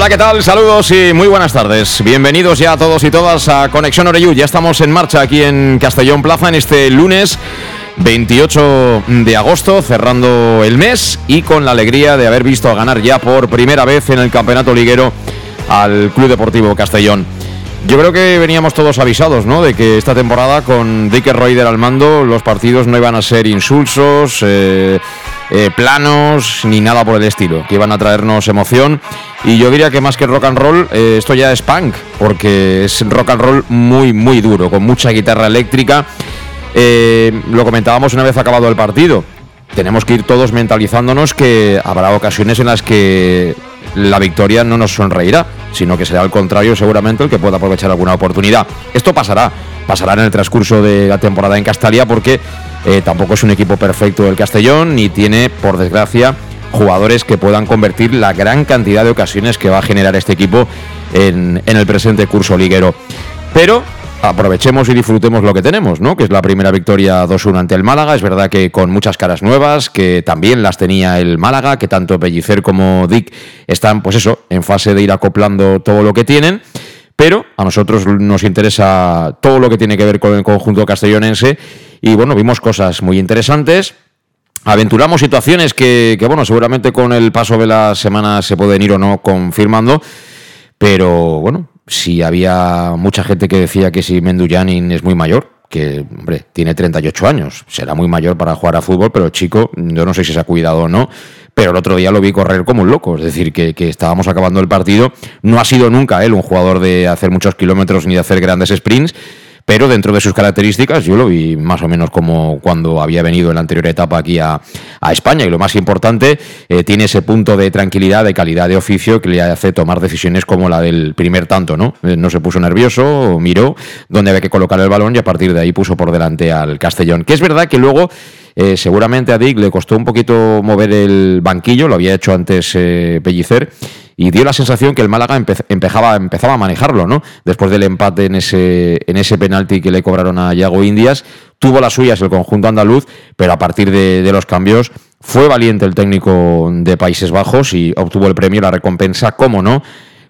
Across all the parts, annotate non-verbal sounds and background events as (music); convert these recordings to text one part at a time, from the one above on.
Hola, ¿qué tal? Saludos y muy buenas tardes. Bienvenidos ya a todos y todas a Conexión Oreyú. Ya estamos en marcha aquí en Castellón Plaza en este lunes 28 de agosto, cerrando el mes y con la alegría de haber visto ganar ya por primera vez en el campeonato liguero al Club Deportivo Castellón. Yo creo que veníamos todos avisados, ¿no? De que esta temporada con Dicker Reuter al mando los partidos no iban a ser insulsos, eh, eh, planos ni nada por el estilo, que iban a traernos emoción. Y yo diría que más que rock and roll, eh, esto ya es punk, porque es rock and roll muy, muy duro, con mucha guitarra eléctrica. lo comentábamos una vez acabado el partido. Tenemos que ir todos mentalizándonos que habrá ocasiones en las que la victoria no nos sonreirá, sino que será al contrario seguramente el que pueda aprovechar alguna oportunidad. Esto pasará, pasará en el transcurso de la temporada en Castalia porque eh, tampoco es un equipo perfecto el Castellón ni tiene, por desgracia, jugadores que puedan convertir la gran cantidad de ocasiones que va a generar este equipo en, en el presente curso liguero. Pero aprovechemos y disfrutemos lo que tenemos, ¿no? Que es la primera victoria 2-1 ante el Málaga. Es verdad que con muchas caras nuevas, que también las tenía el Málaga, que tanto Pellicer como Dick están, pues eso, en fase de ir acoplando todo lo que tienen. Pero a nosotros nos interesa todo lo que tiene que ver con el conjunto castellonense. Y bueno, vimos cosas muy interesantes. Aventuramos situaciones que, bueno, seguramente con el paso de las semanas se pueden ir o no confirmando. Pero bueno, si había mucha gente que decía que si Menduyanin es muy mayor, que, hombre, tiene 38 años, será muy mayor para jugar a fútbol, pero chico, yo no sé si se ha cuidado o no, pero el otro día lo vi correr como un loco, es decir, que, que, estábamos acabando el partido. No ha sido nunca él un jugador de hacer muchos kilómetros ni de hacer grandes sprints, pero dentro de sus características yo lo vi más o menos como cuando había venido en la anterior etapa aquí a, España y lo más importante, eh, tiene ese punto de tranquilidad, de calidad de oficio que le hace tomar decisiones como la del primer tanto, ¿no? Eh, no se puso nervioso, miró dónde había que colocar el balón y a partir de ahí puso por delante al Castellón, que es verdad que luego... Eh, seguramente a Dick le costó un poquito mover el banquillo, lo había hecho antes Pellicer, y dio la sensación que el Málaga empezaba, a manejarlo, ¿no? Después del empate en ese, en ese penalti que le cobraron a Yago Indias, tuvo las suyas el conjunto andaluz, pero a partir de, los cambios fue valiente el técnico de Países Bajos y obtuvo el premio, la recompensa, cómo no,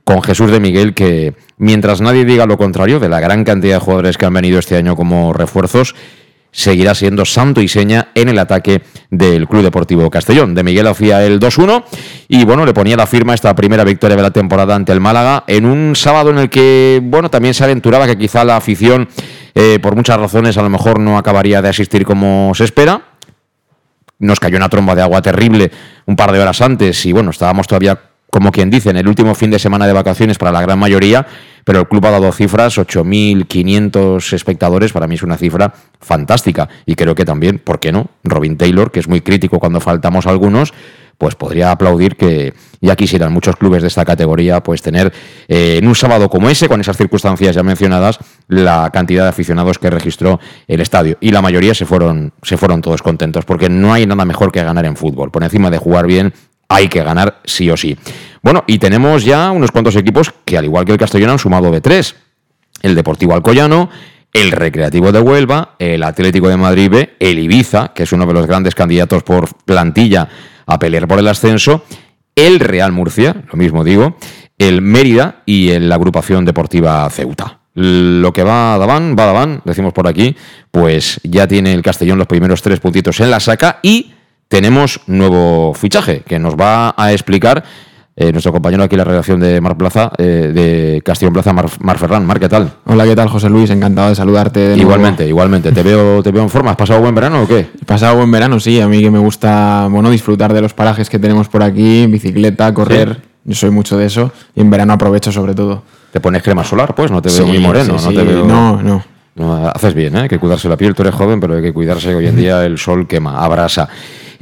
con Jesús de Miguel, que mientras nadie diga lo contrario de la gran cantidad de jugadores que han venido este año como refuerzos, seguirá siendo santo y seña en el ataque del Club Deportivo Castellón. De Miguel hacía el 2-1 y bueno, le ponía la firma esta primera victoria de la temporada ante el Málaga en un sábado en el que, bueno, también se aventuraba que quizá la afición, eh, por muchas razones, a lo mejor no acabaría de asistir como se espera. Nos cayó una tromba de agua terrible un par de horas antes y bueno, estábamos todavía como quien dice, en el último fin de semana de vacaciones para la gran mayoría, pero el club ha dado cifras, 8.500 espectadores, para mí es una cifra fantástica. Y creo que también, ¿por qué no? Robin Taylor, que es muy crítico cuando faltamos algunos, pues podría aplaudir que ya quisieran muchos clubes de esta categoría pues tener eh, en un sábado como ese, con esas circunstancias ya mencionadas, la cantidad de aficionados que registró el estadio. Y la mayoría se fueron, se fueron todos contentos, porque no hay nada mejor que ganar en fútbol. Por encima de jugar bien, hay que ganar sí o sí. Bueno, y tenemos ya unos cuantos equipos que, al igual que el Castellón, han sumado de tres. El Deportivo Alcoyano, el Recreativo de Huelva, el Atlético de Madrid B, el Ibiza, que es uno de los grandes candidatos por plantilla a pelear por el ascenso, el Real Murcia, lo mismo digo, el Mérida y la agrupación deportiva Ceuta. Lo que va a Daván, va a Daván, decimos por aquí, pues ya tiene el Castellón los primeros tres puntitos en la saca y tenemos nuevo fichaje que nos va a explicar eh, nuestro compañero aquí en la redacción de Mar Plaza, eh, de Castillo Plaza, Mar, Mar, Ferran. Mar, ¿qué tal? Hola, ¿qué tal, José Luis? Encantado de saludarte. De igualmente, igualmente. ¿Te veo, ¿Te veo en forma? ¿Has pasado buen verano o qué? He pasado buen verano, sí. A mí que me gusta, bueno, disfrutar de los parajes que tenemos por aquí, bicicleta, correr. Yo soy mucho de eso y en verano aprovecho sobre todo. ¿Te pones crema solar? Pues no te veo muy moreno, no te veo... No, no. No, haces bien, ¿eh? hay que cuidarse la piel, tú eres joven, pero hay que cuidarse hoy en día, el sol quema, abrasa.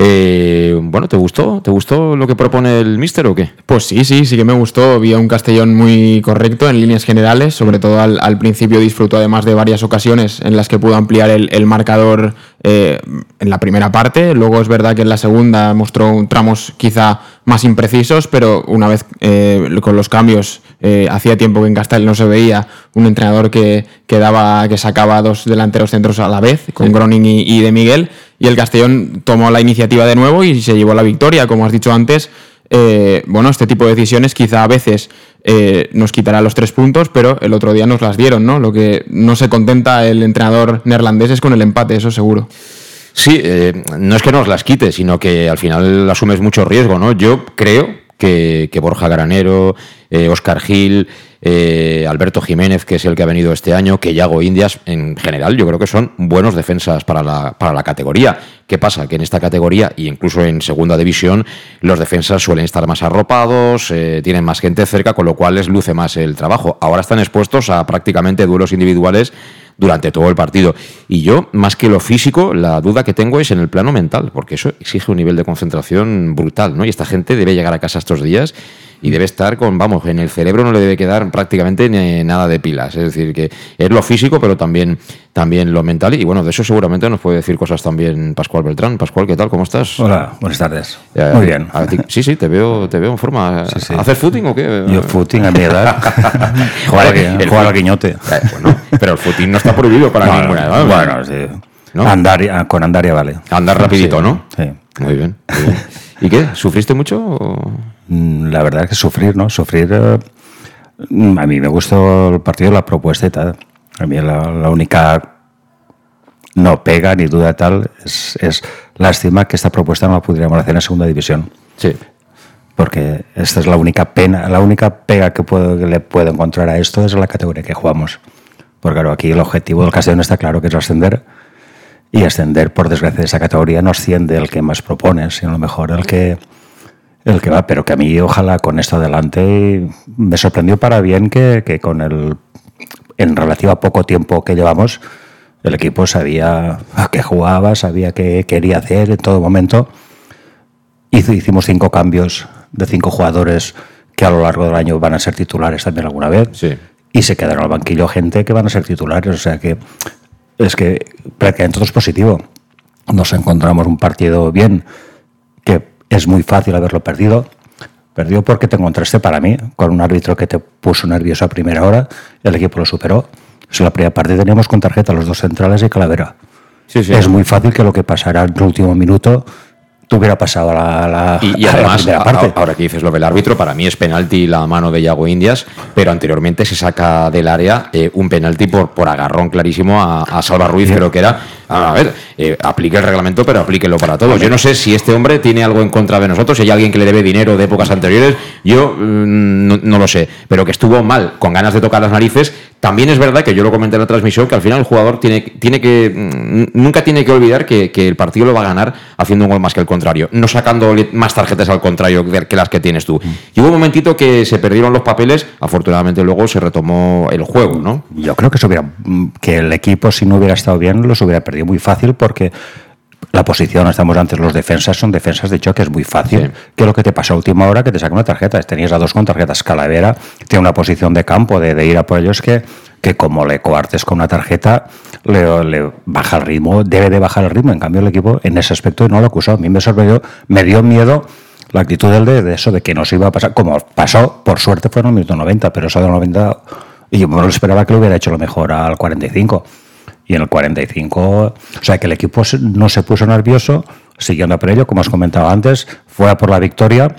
Eh, bueno, ¿te gustó? ¿Te gustó lo que propone el Mister o qué? Pues sí, sí, sí que me gustó. Vi a un Castellón muy correcto en líneas generales, sobre todo al, principio disfrutó además de varias ocasiones en las que pudo ampliar el, marcador eh, en la primera parte. Luego es verdad que en la segunda mostró tramos quizá más imprecisos, pero una vez eh, con los cambios, hacía tiempo que en Castell no se veía un entrenador que, que, daba, que sacaba dos delanteros centros a la vez, con Groning y, y de Miguel y el Castellón tomó la iniciativa de nuevo y se llevó la victoria, como has dicho antes. Eh, bueno, este tipo de decisiones quizá a veces eh, nos quitará los tres puntos, pero el otro día nos las dieron, ¿no? Lo que no se contenta el entrenador neerlandés es con el empate, eso seguro. Sí, eh, no es que nos las quite, sino que al final asumes mucho riesgo, ¿no? Yo creo que, Borja Granero, Oscar Gil, eh, Alberto Jiménez, que es el que ha venido este año, que Yago Indias, en general, yo creo que son buenos defensas para la, para la categoría. ¿Qué pasa? Que en esta categoría, e incluso en segunda división, los defensas suelen estar más arropados, eh, tienen más gente cerca, con lo cual les luce más el trabajo. Ahora están expuestos a prácticamente duelos individuales durante todo el partido. Y yo, más que lo físico, la duda que tengo es en el plano mental, porque eso exige un nivel de concentración brutal, ¿no? Y esta gente debe llegar a casa estos días y debe estar con, vamos, en el cerebro no le debe quedar prácticamente nada de pilas. Es decir, que es lo físico, pero también, también lo mental. Y bueno, de eso seguramente nos puede decir cosas también Pascual Beltrán. Pascual, ¿qué tal? ¿Cómo estás? Hola, buenas tardes. Muy bien. sí, sí, te veo, te veo en forma. ¿Haces footing o qué? Yo footing a mi edad. (laughs) jugar, al guiñote. Eh, bueno, pero el footing no está prohibido para ninguna edad. Bueno, sí. Andar, con andaria vale. Andar rapidito, ¿no? Sí. Muy bien. ¿Y qué? ¿Sufriste mucho? Mm, la verdad es que sufrir, ¿no? Sufrir. Eh, a mí me gustó el partido, la propuesta y tal. A mí la, única no pega ni duda tal es, es lástima que esta propuesta no la pudiéramos hacer en segunda división. Sí. Porque esta es la única pena, la única pega que, puedo, que le puedo encontrar a esto es la categoría que jugamos. Porque claro, aquí el objetivo del Castellón está claro que es ascender y ascender, por desgracia, de esa categoría no asciende el que más propone, sino a lo mejor el que, el que va. Pero que a mí, ojalá con esto adelante, me sorprendió para bien que, que con el, en relación a poco tiempo que llevamos, el equipo sabía a qué jugaba, sabía qué quería hacer en todo momento. Hicimos cinco cambios de cinco jugadores que a lo largo del año van a ser titulares también alguna vez. Y se quedaron al banquillo gente que van a ser titulares. O sea que es que prácticamente todo es positivo. Nos encontramos un partido bien, que es muy fácil haberlo perdido. Perdió porque te encontraste para mí con un árbitro que te puso nervioso a primera hora, el equipo lo superó. Si la primera parte teníamos con tarjeta los dos centrales y Calavera. es muy fácil que lo que pasara en el último minuto tuviera pasado a la, y, además, parte. ahora que dices lo del árbitro, para mí es penalti la mano de Yago Indias, pero anteriormente se saca del área eh, un penalti por, por agarrón clarísimo a, a Salva Ruiz, creo que era. A ver, eh, aplique el reglamento, pero aplíquelo para todos. Yo no sé si este hombre tiene algo en contra de nosotros, si hay alguien que le debe dinero de épocas anteriores, yo mm, no, no lo sé, pero que estuvo mal, con ganas de tocar las narices, también es verdad que yo lo comenté en la transmisión que al final el jugador tiene, tiene que mm, nunca tiene que olvidar que, el partido lo va a ganar haciendo un gol más que el contrario, no sacando más tarjetas al contrario que las que tienes tú. Mm. Y hubo un momentito que se perdieron los papeles, afortunadamente luego se retomó el juego, ¿no? Yo creo que, hubiera, mm, que el equipo si no hubiera estado bien los hubiera perdido muy fácil porque la posición, estamos antes, los defensas son defensas de choque, es muy fácil. ¿Qué es lo que te pasó a última hora? Que te saca una tarjeta. Tenías a dos con tarjetas. Calavera tiene una posición de campo, de, ir a por ellos, que, que como le coartes con una tarjeta, le, baja el ritmo, debe de bajar el ritmo. En cambio, el equipo en ese aspecto no lo acusó. A mí me sorprendió, me dio miedo la actitud del de, de eso, de que no se iba a pasar. Como pasó, por suerte fue en el minuto 90, pero eso de 90, y yo no lo esperaba que lo hubiera hecho lo mejor al 45 y en el 45, o sea que el equipo no se puso nervioso, siguiendo por ello, como os comentaba antes, fue a por la victoria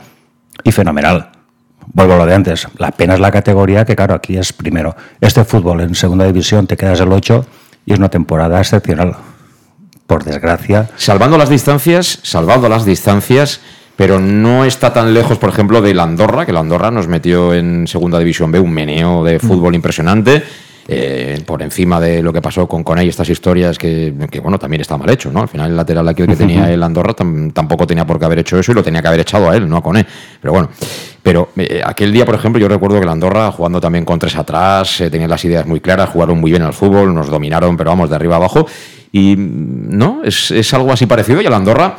y fenomenal. Vuelvo a lo de antes, la pena es la categoría que claro, aquí es primero. Este fútbol en segunda división te quedas el 8 y es una temporada excepcional. Por desgracia. Salvando las distancias, salvando las distancias, pero no está tan lejos, por ejemplo, de la Andorra, que la Andorra nos metió en Segunda División B un meneo de fútbol impresionante. Eh, por encima de lo que pasó con Coney, estas historias que, que, bueno, también está mal hecho, ¿no? Al final el lateral aquel que tenía el Andorra tam- tampoco tenía por qué haber hecho eso y lo tenía que haber echado a él, no a Coney. Pero bueno, pero eh, aquel día, por ejemplo, yo recuerdo que la Andorra, jugando también con tres atrás, eh, tenían las ideas muy claras, jugaron muy bien al fútbol, nos dominaron, pero vamos, de arriba a abajo. Y, mm, ¿no? Es, es algo así parecido. Y la Andorra,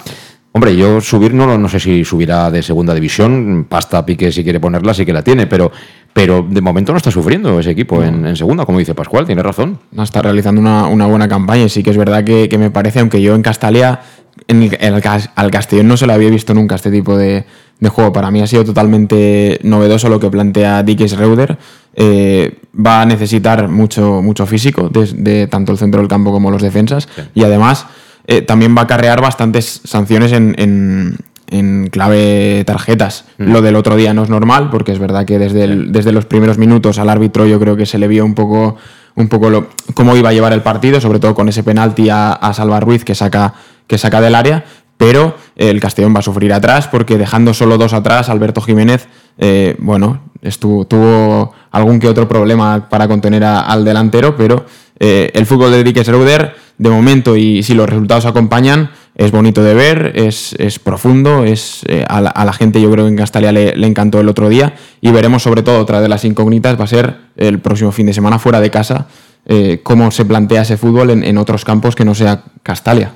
hombre, yo subir, no, lo- no sé si subirá de segunda división, pasta Pique si quiere ponerla, sí que la tiene, pero, pero de momento no está sufriendo ese equipo en, en segunda, como dice Pascual, tiene razón. No está realizando una, una buena campaña y sí que es verdad que, que me parece, aunque yo en Castalia, en el, en el Cas- al Castellón no se lo había visto nunca este tipo de, de juego. Para mí ha sido totalmente novedoso lo que plantea Dickes Reuter. Eh, va a necesitar mucho, mucho físico de, de tanto el centro del campo como los defensas y además eh, también va a acarrear bastantes sanciones en, en- en clave tarjetas. Lo del otro día no es normal, porque es verdad que desde, el- desde los primeros minutos al árbitro yo creo que se le vio un poco, un poco lo- cómo iba a llevar el partido, sobre todo con ese penalti a, a Salva Ruiz que saca, que saca del área. Pero el Castellón va a sufrir atrás porque dejando solo dos atrás, Alberto Jiménez, eh, bueno, estuvo, tuvo algún que otro problema para contener a- al delantero, pero eh, el fútbol de Dickes Reuter, de momento, y si los resultados acompañan, es bonito de ver, es, es profundo, es, eh, a, la, gente yo creo que en Castalia le, le encantó el otro día y veremos sobre todo otra de las incógnitas va a ser el próximo fin de semana fuera de casa, eh, cómo se plantea ese fútbol en, en otros campos que no sea Castalia.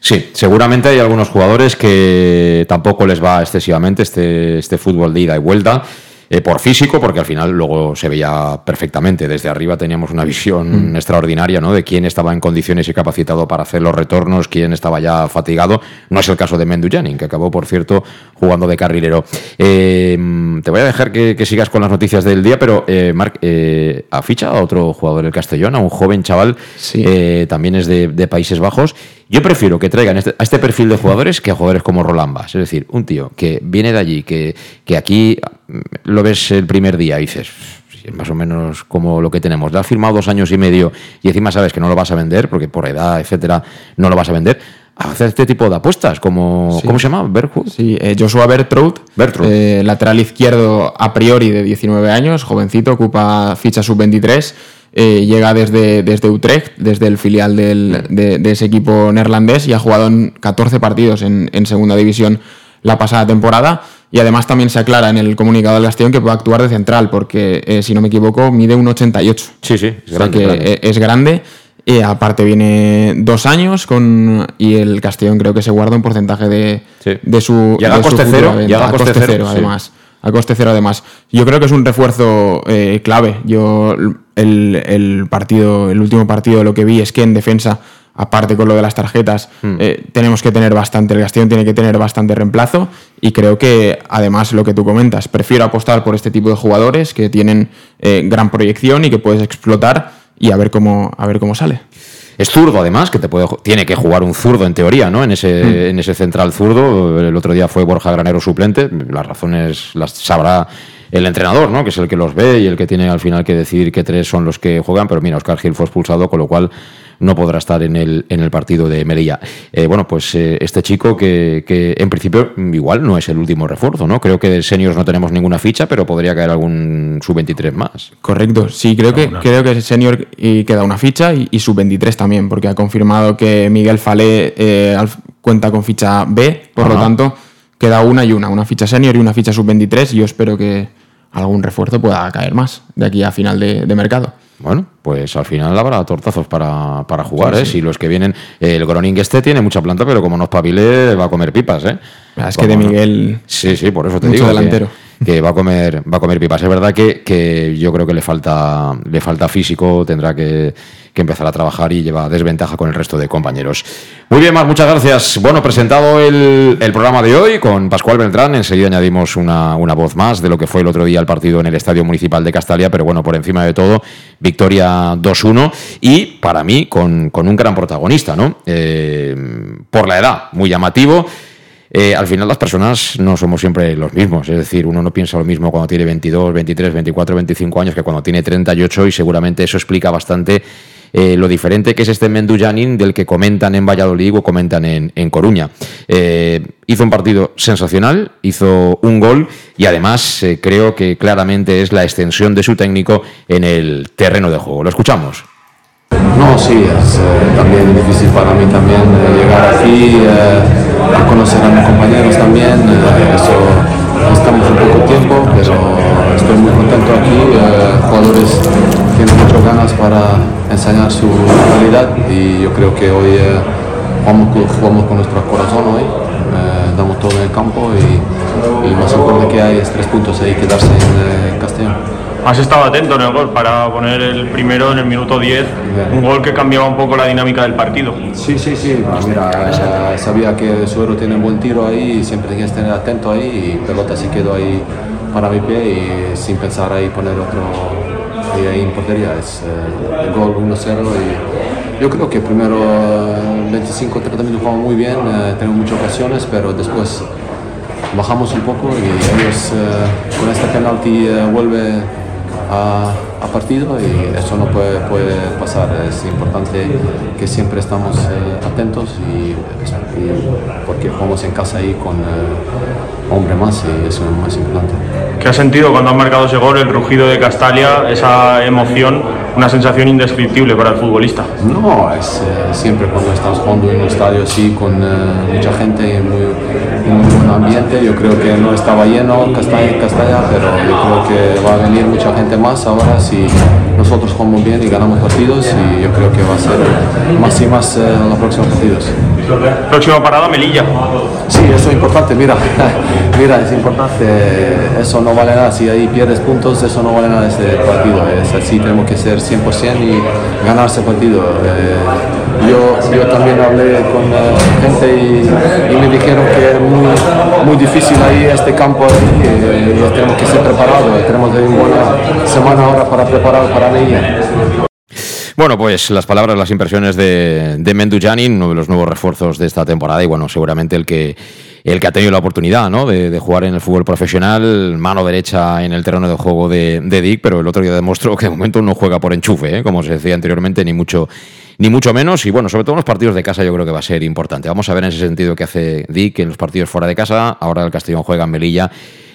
Sí, seguramente hay algunos jugadores que tampoco les va excesivamente este, este fútbol de ida y vuelta. Eh, por físico, porque al final luego se veía perfectamente. Desde arriba teníamos una visión extraordinaria ¿no? de quién estaba en condiciones y capacitado para hacer los retornos, quién estaba ya fatigado. No es el caso de Mendu Janin, que acabó, por cierto, jugando de carrilero. Eh, te voy a dejar que, que sigas con las noticias del día, pero eh, Marc, eh, ha fichado a otro jugador del Castellón, a un joven chaval, Sí. eh, también es de, de Países Bajos. Yo prefiero que traigan este- a este perfil de jugadores que a jugadores como Roland Bas. Es decir, un tío que viene de allí, que, que aquí mm, lo ves el primer día y dices, "Sí, es más o menos como lo que tenemos. Le has firmado dos años y medio y encima sabes que no lo vas a vender, porque por edad, etcétera, no lo vas a vender. A hacer este tipo de apuestas, como, Sí. ¿cómo se llama? Berhut. Sí, eh, Joshua Bertroud, Bertroud. eh, lateral izquierdo a priori de 19 años, jovencito, ocupa ficha sub-23, eh, llega desde, desde Utrecht, desde el filial del- de, de ese equipo neerlandés y ha jugado en 14 partidos en, en segunda división la pasada temporada. Y además también se aclara en el comunicado del Castellón que puede actuar de central, porque eh, si no me equivoco mide un 88. Sí, sí, es O sea grande, que grande. eh, es grande. Y aparte viene dos años con y el Castellón creo que se guarda un porcentaje de, Sí. de su Llega a de coste cero, llega a coste cero, sí. además a coste cero además. Yo creo que es un refuerzo eh, clave. Yo el, el partido el último partido lo que vi es que en defensa aparte con lo de las tarjetas Hmm. eh, tenemos que tener bastante el Castellón tiene que tener bastante reemplazo y creo que además lo que tú comentas prefiero apostar por este tipo de jugadores que tienen eh, gran proyección y que puedes explotar y a ver cómo a ver cómo sale Es zurdo, además, que te puede, tiene que jugar un zurdo en teoría, ¿no? En ese, Mm. en ese central zurdo. El otro día fue Borja Granero suplente. Las razones las sabrá el entrenador, ¿no? Que es el que los ve y el que tiene al final que decidir qué tres son los que juegan. Pero mira, Oscar Gil fue expulsado, con lo cual no podrá estar en el, en el partido de Melilla. Eh, bueno, pues eh, este chico que, que en principio igual no es el último refuerzo, ¿no? Creo que de seniors no tenemos ninguna ficha, pero podría caer algún sub-23 más. Correcto, sí, creo que, creo que senior y queda una ficha y, y sub-23 también, porque ha confirmado que Miguel Falé eh, cuenta con ficha B, por lo tanto queda una y una, una ficha senior y una ficha sub-23 y yo espero que algún refuerzo pueda caer más de aquí a final de, de mercado. Bueno, pues al final habrá tortazos para, para jugar, ¿eh? Si los que vienen. El Groning este tiene mucha planta, pero como no espabile, va a comer pipas, ¿eh? Es que de Miguel Sí, sí, por eso te Mucho digo. que- delantero. Que, va a comer, va a comer pipas. Es verdad que, que yo creo que le falta, le falta físico, tendrá que, que empezar a trabajar y lleva desventaja con el resto de compañeros. Muy bien, Mar, muchas gracias. Bueno, presentado el, programa de hoy con Pascual Beltrán, enseguida añadimos una, una voz más de lo que fue el otro día el partido en el Estadio Municipal de Castalia, pero bueno, por encima de todo, victoria 2-1 y para mí con, con un gran protagonista, ¿no? Eh, por la edad, muy llamativo. Eh, al final las personas no somos siempre los mismos, es decir, uno no piensa lo mismo cuando tiene 22, 23, 24, 25 años que cuando tiene 38 y seguramente eso explica bastante eh, lo diferente que es este Mendujanin del que comentan en Valladolid o comentan en, en Coruña. Eh, hizo un partido sensacional, hizo un gol y además eh, creo que claramente es la extensión de su técnico en el terreno de juego. Lo escuchamos. No, sí, es eh, también difícil para mí también eh, llegar aquí, eh, conocer a mis compañeros también, eso estamos un poco tiempo, pero estoy muy contento aquí, eh, jugadores tienen muchas ganas para enseñar su calidad y yo creo que hoy eh, jugamos, con- jugamos con nuestro corazón hoy, eh, damos todo en el campo y, y más importante que hay es tres puntos ahí, quedarse en eh, Castellón. Has estado atento en el gol para poner el primero en el minuto 10, un gol que cambiaba un poco la dinámica del partido. Sí, sí, sí. Mira, eh, sabía que Suero tiene un buen tiro ahí y siempre tienes que estar atento ahí y pelota se quedó ahí para mi pie y sin pensar ahí poner otro ahí en portería. Es eh, el gol 1-0 y yo creo que primero eh, 25-30 minutos jugamos muy bien, eh, tenemos muchas ocasiones, pero después bajamos un poco y ellos con este penalti vuelve a, partido y eso no puede, puede pasar. Es importante que siempre estamos eh, atentos y, porque jugamos en casa ahí con eh, hombre más y eso es más importante. ¿Qué has sentido cuando has marcado ese gol, el rugido de Castalia, esa emoción, una sensación indescriptible para el futbolista? No, es eh, siempre cuando estamos jugando en un estadio así con eh, mucha gente y muy, un buen ambiente. Yo creo que no estaba lleno Castalla, Castalla, pero yo creo que va a venir mucha gente más ahora si nosotros jugamos bien y ganamos partidos y yo creo que va a ser más y más eh, los próximos partidos. Próxima parada, Melilla. Sí, eso es importante, mira, (laughs) mira, es importante, eso no vale nada, si ahí pierdes puntos, eso no vale nada ese partido, es así, tenemos que ser 100% y ganar ese partido. Eh, yo, yo también hablé con eh, gente y, me dijeron que es muy, muy difícil ahí este campo eh, y tenemos que ser preparados, tenemos una buena semana ahora para preparar para ella. Bueno, pues las palabras, las impresiones de, de uno de los nuevos refuerzos de esta temporada y bueno, seguramente el que el que ha tenido la oportunidad ¿no? de, de jugar en el fútbol profesional, mano derecha en el terreno de juego de, de Dick, pero el otro día demostró que de momento no juega por enchufe, ¿eh? como se decía anteriormente, ni mucho ni mucho menos. Y bueno, sobre todo en los partidos de casa yo creo que va a ser importante. Vamos a ver en ese sentido qué hace Dick en los partidos fuera de casa. Ahora el Castellón juega en Melilla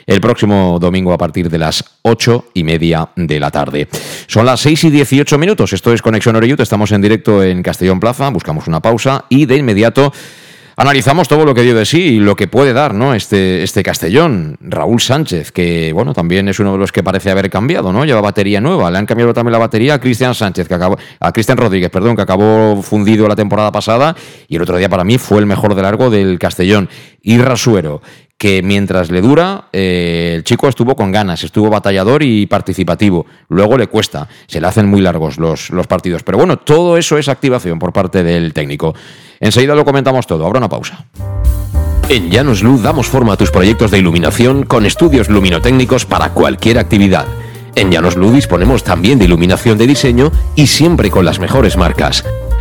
el próximo domingo a partir de las ocho y media de la tarde. Son las 6 y 18 minutos. Esto es Conexión Oreyut. Estamos en directo en Castellón Plaza. Buscamos una pausa y de inmediato analizamos todo lo que dio de sí y lo que puede dar ¿no? este, este Castellón. Raúl Sánchez, que bueno, también es uno de los que parece haber cambiado, ¿no? Lleva batería nueva. Le han cambiado también la batería a Cristian Sánchez, que acabó, a Cristian Rodríguez, perdón, que acabó fundido la temporada pasada y el otro día para mí fue el mejor de largo del Castellón. Y Rasuero, que mientras le dura, eh, el chico estuvo con ganas, estuvo batallador y participativo. Luego le cuesta, se le hacen muy largos los, los partidos. Pero bueno, todo eso es activación por parte del técnico. Enseguida lo comentamos todo. Ahora una pausa. En Llanos Luz damos forma a tus proyectos de iluminación con estudios luminotécnicos para cualquier actividad. En Llanos Luz disponemos también de iluminación de diseño y siempre con las mejores marcas.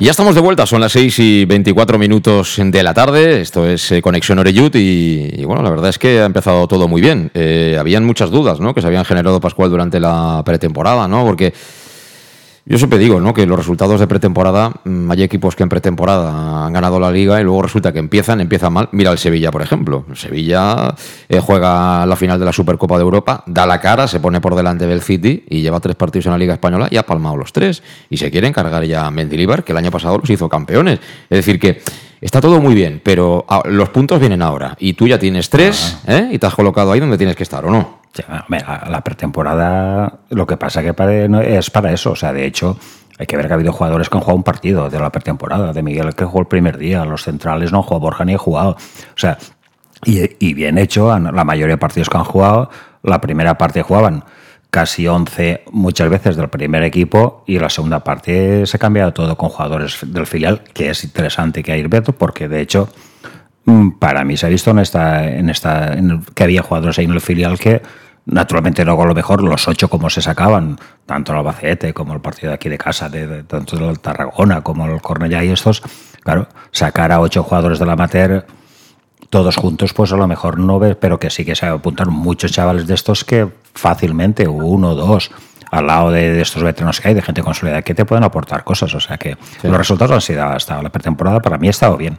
Ya estamos de vuelta, son las 6 y 24 minutos de la tarde. Esto es eh, Conexión Oreyut y, y, bueno, la verdad es que ha empezado todo muy bien. Eh, habían muchas dudas ¿no? que se habían generado, Pascual, durante la pretemporada, ¿no? Porque yo siempre digo ¿no? que los resultados de pretemporada, mmm, hay equipos que en pretemporada han ganado la liga y luego resulta que empiezan, empiezan mal. Mira el Sevilla, por ejemplo. El Sevilla eh, juega la final de la Supercopa de Europa, da la cara, se pone por delante del City y lleva tres partidos en la Liga Española y ha palmado los tres. Y se quiere encargar ya a Mendilibar, que el año pasado los hizo campeones. Es decir, que está todo muy bien, pero ah, los puntos vienen ahora. Y tú ya tienes tres ¿eh? y te has colocado ahí donde tienes que estar, ¿o no? La pretemporada, lo que pasa que para, es para eso. O sea, de hecho, hay que ver que ha habido jugadores que han jugado un partido de la pretemporada. De Miguel que jugó el primer día, los centrales no jugó, Borja ni ha jugado. O sea, y, y, bien hecho, la mayoría de partidos que han jugado, la primera parte jugaban casi 11 muchas veces del primer equipo y la segunda parte se ha cambiado todo con jugadores del filial, que es interesante que hay Beto, porque de hecho para mí se ha visto en esta, en esta en el, que había jugadores ahí en el filial que Naturalmente luego a lo mejor los ocho como se sacaban, tanto el Albacete como el partido de aquí de casa, de, tanto el Tarragona como el Cornellá y estos, claro, sacar a ocho jugadores de la amateur todos juntos, pues a lo mejor no ves, pero que sí que se apuntaron muchos chavales de estos que fácilmente, uno, dos, al lado de, estos veteranos que hay, de gente consolidada, que te pueden aportar cosas. O sea que los resultados han sido hasta la pretemporada, para mí ha estado bien.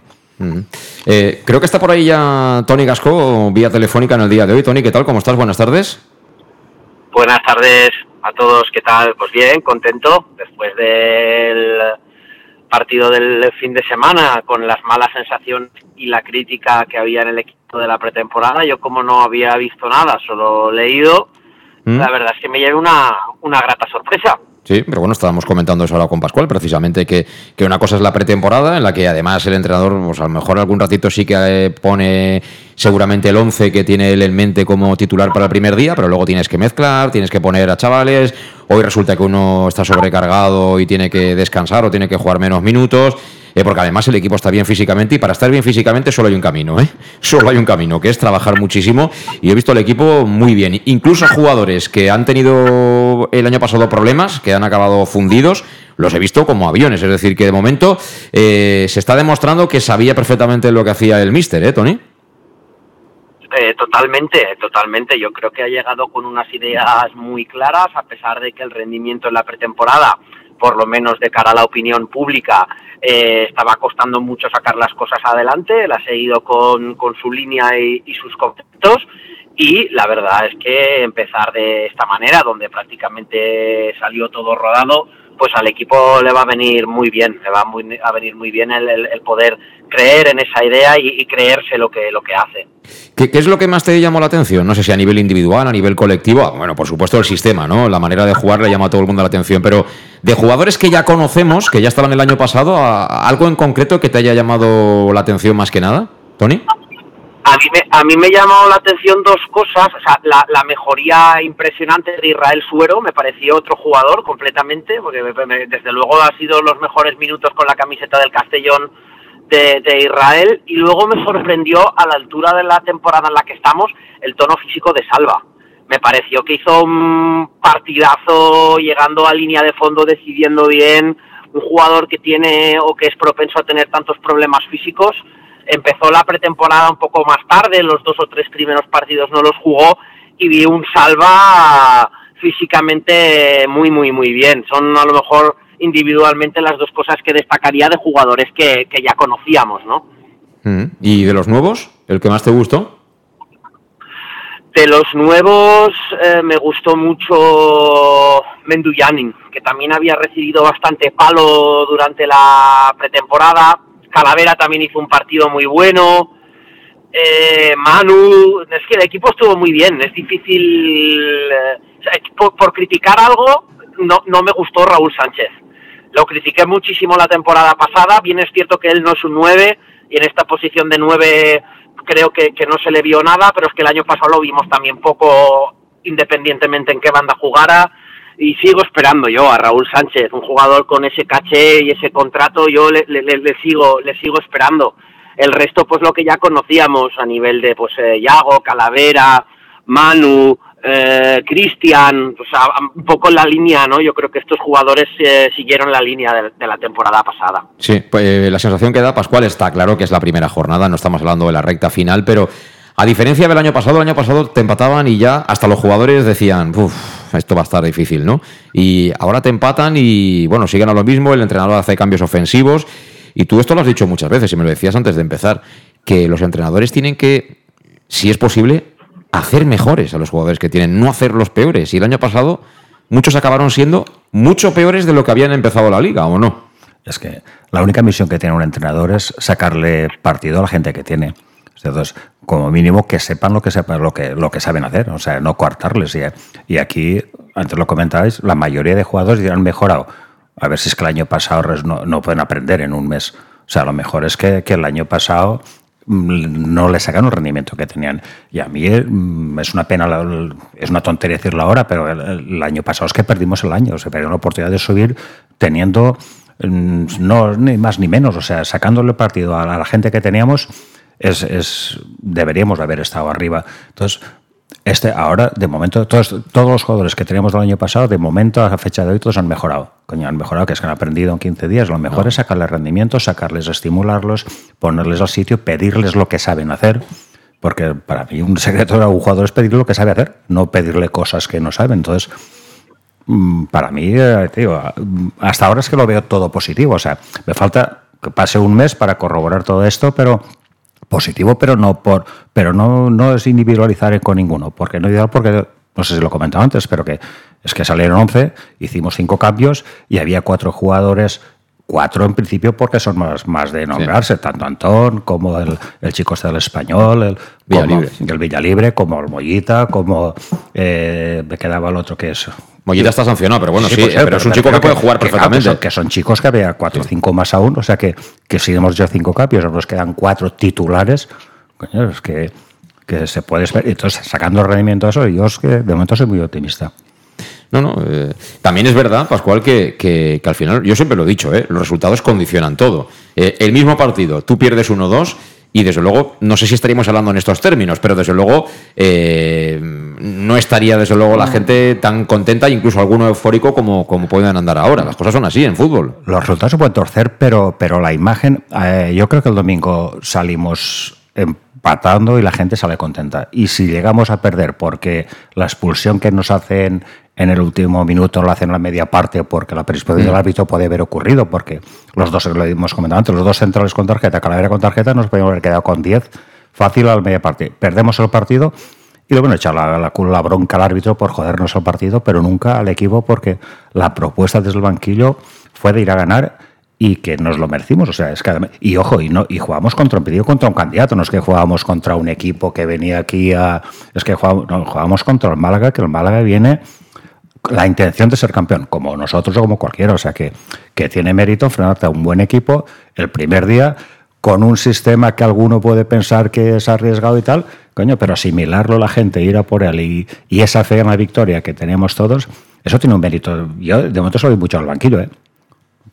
Eh, creo que está por ahí ya Tony Gasco, vía telefónica en el día de hoy. Tony, ¿qué tal? ¿Cómo estás? Buenas tardes. Buenas tardes a todos, ¿qué tal? Pues bien, contento después del partido del fin de semana con las malas sensaciones y la crítica que había en el equipo de la pretemporada. Yo como no había visto nada, solo leído, la verdad es que me llevé una, una grata sorpresa. Sí, pero bueno, estábamos comentando eso ahora con Pascual, precisamente que, que, una cosa es la pretemporada, en la que además el entrenador, pues a lo mejor algún ratito sí que eh, pone seguramente el 11 que tiene él en mente como titular para el primer día, pero luego tienes que mezclar, tienes que poner a chavales, hoy resulta que uno está sobrecargado y tiene que descansar o tiene que jugar menos minutos. Eh, porque además el equipo está bien físicamente y para estar bien físicamente solo hay un camino, ¿eh? (laughs) Solo hay un camino, que es trabajar muchísimo y he visto el equipo muy bien. Incluso jugadores que han tenido el año pasado problemas, que han acabado fundidos, los he visto como aviones, es decir, que de momento eh, se está demostrando que sabía perfectamente lo que hacía el míster, ¿eh, Tony? Eh, totalmente, totalmente. Yo creo que ha llegado con unas ideas muy claras, a pesar de que el rendimiento en la pretemporada, por lo menos de cara a la opinión pública, eh, estaba costando mucho sacar las cosas adelante, él ha seguido con, con su línea y, sus conceptos y la verdad es que empezar de esta manera, donde prácticamente salió todo rodado, pues al equipo le va a venir muy bien, le va a venir muy bien el, poder creer en esa idea y, y, creerse lo que, lo que hace. ¿Qué, ¿Qué, es lo que más te llamó la atención? No sé si a nivel individual, a nivel colectivo, ah, bueno, por supuesto el sistema, ¿no? La manera de jugar le llama a todo el mundo la atención, pero de jugadores que ya conocemos, que ya estaban el año pasado, ¿algo en concreto que te haya llamado la atención más que nada, Tony? A mí, me, a mí me llamó la atención dos cosas. O sea, la, la, mejoría impresionante de Israel Suero, me pareció otro jugador completamente, porque me, desde luego ha sido los mejores minutos con la camiseta del Castellón de, de, Israel. Y luego me sorprendió, a la altura de la temporada en la que estamos, el tono físico de Salva. Me pareció que hizo un partidazo llegando a línea de fondo, decidiendo bien. Un jugador que tiene o que es propenso a tener tantos problemas físicos empezó la pretemporada un poco más tarde, los dos o tres primeros partidos no los jugó y vi un salva físicamente muy, muy, muy bien. Son a lo mejor individualmente las dos cosas que destacaría de jugadores que, que ya conocíamos, ¿no? Mm. ¿Y de los nuevos? ¿El que más te gustó? De los nuevos eh, me gustó mucho Menduyanin, que también había recibido bastante palo durante la pretemporada, Calavera también hizo un partido muy bueno. Eh, Manu, es que el equipo estuvo muy bien. Es difícil. Eh, por, criticar algo, no, no me gustó Raúl Sánchez. Lo critiqué muchísimo la temporada pasada. Bien es cierto que él no es un 9 y en esta posición de 9 creo que no se le vio nada, pero es que el año pasado lo vimos también poco independientemente en qué banda jugara y sigo esperando yo a Raúl Sánchez, un jugador con ese caché y ese contrato, yo le, sigo le sigo esperando. El resto, pues lo que ya conocíamos a nivel de pues eh, Yago, Calavera, Manu, eh, Cristian, o sea, un poco en la línea, ¿no? Yo creo que estos jugadores eh, siguieron la línea de, de, la temporada pasada. Sí, pues la sensación que da Pascual está claro que es la primera jornada, no estamos hablando de la recta final, pero a diferencia del año pasado, el año pasado te empataban y ya hasta los jugadores decían, uff, esto va a estar difícil, ¿no? Y ahora te empatan y, bueno, siguen a lo mismo, el entrenador hace cambios ofensivos. Y tú esto lo has dicho muchas veces y me lo decías antes de empezar, que los entrenadores tienen que, si es posible, hacer mejores a los jugadores que tienen, no hacer los peores. Y el año pasado muchos acabaron siendo mucho peores de lo que habían empezado la liga, ¿o no? Es que la única misión que tiene un entrenador es sacarle partido a la gente que tiene. Entonces, como mínimo que sepan lo que sepan, lo que, lo que saben hacer, o sea, no coartarles. Y, y aquí, antes lo comentabais, la mayoría de jugadores han mejorado. A ver si es que el año pasado no, no pueden aprender en un mes. O sea, lo mejor es que, que el año pasado mm, no le sacan el rendimiento que tenían. Y a mí mm, es una pena, es una tontería decirlo ahora, pero el, año pasado es que perdimos el año, se perdió la oportunidad de subir teniendo mm, no ni más ni menos, o sea, sacándole partido a la gente que teníamos es, es, deberíamos haber estado arriba. Entonces, este ahora, de momento, todos, todos los jugadores que teníamos del año pasado, de momento a fecha de hoy, todos han mejorado. Coño, han mejorado, que es que han aprendido en 15 días. Lo mejor es sacarles rendimiento, sacarles, estimularlos, ponerles al sitio, pedirles lo que saben hacer. Porque para mí un secreto de un jugador es pedirle lo que sabe hacer, no pedirle cosas que no sabe. Entonces, mm, para mí, eh, tío, hasta ahora es que lo veo todo positivo. O sea, me falta que pase un mes para corroborar todo esto, pero positivo, pero no por, pero no, no es individualizar con ninguno, porque no ideal porque no sé si lo he comentado antes, pero que es que salieron 11, hicimos cinco cambios y había cuatro jugadores cuatro en principio porque son más, más de nombrarse, tanto Antón como el, el chico este del español, el Villalibre. como, el Villalibre, como el Mollita, como eh, me quedaba el otro que es. Mollita está sancionado, pero bueno, sí, pues, pero es un chico que puede jugar claro, perfectamente. Que son, que son chicos que había cuatro o cinco más aún, o sea que, que si hemos ya cinco cambios, nos quedan cuatro titulares, coño, es que, que se puede esperar. Entonces, sacando rendimiento de eso, yo es que de momento soy muy optimista. No, no. eh, también es verdad, Pascual, que, que- que al final, yo siempre lo he dicho, eh, los resultados condicionan todo. Eh, el mismo partido, tú pierdes 1-2 y desde luego, no sé si estaríamos hablando en estos términos, pero desde luego eh, no estaría desde luego la gente tan contenta, incluso alguno eufórico como, como pueden andar ahora. Las cosas son así en fútbol. Los resultados se pueden torcer, pero, pero la imagen, eh, yo creo que el domingo salimos empatando y la gente sale contenta. Y si llegamos a perder porque la expulsión que nos hacen en el último minuto la hacen en la media parte porque la predisposición del árbitro puede haber ocurrido, porque los dos, lo hemos comentado antes, los dos centrales con tarjeta, Calavera con tarjeta, nos podríamos haber quedado con 10 fácil a la media parte. Perdemos el partido y luego echar la, la, la bronca al árbitro por jodernos el partido, pero nunca al equipo porque la propuesta desde el banquillo fue de ir a ganar y que nos lo merecimos. O sea, es que, y ojo, y no, y jugamos contra un pedido contra un candidato, no es que jugábamos contra un equipo que venía aquí a. Es que jugamos, no, jugamos contra el Málaga, que el Málaga viene la intención de ser campeón, como nosotros o como cualquiera. O sea que, que tiene mérito enfrentarte a un buen equipo el primer día con un sistema que alguno puede pensar que es arriesgado y tal, coño, pero asimilarlo la gente, ir a por él y, esa fe en la victoria que tenemos todos, eso tiene un mérito. Yo de momento soy mucho al banquillo, ¿eh?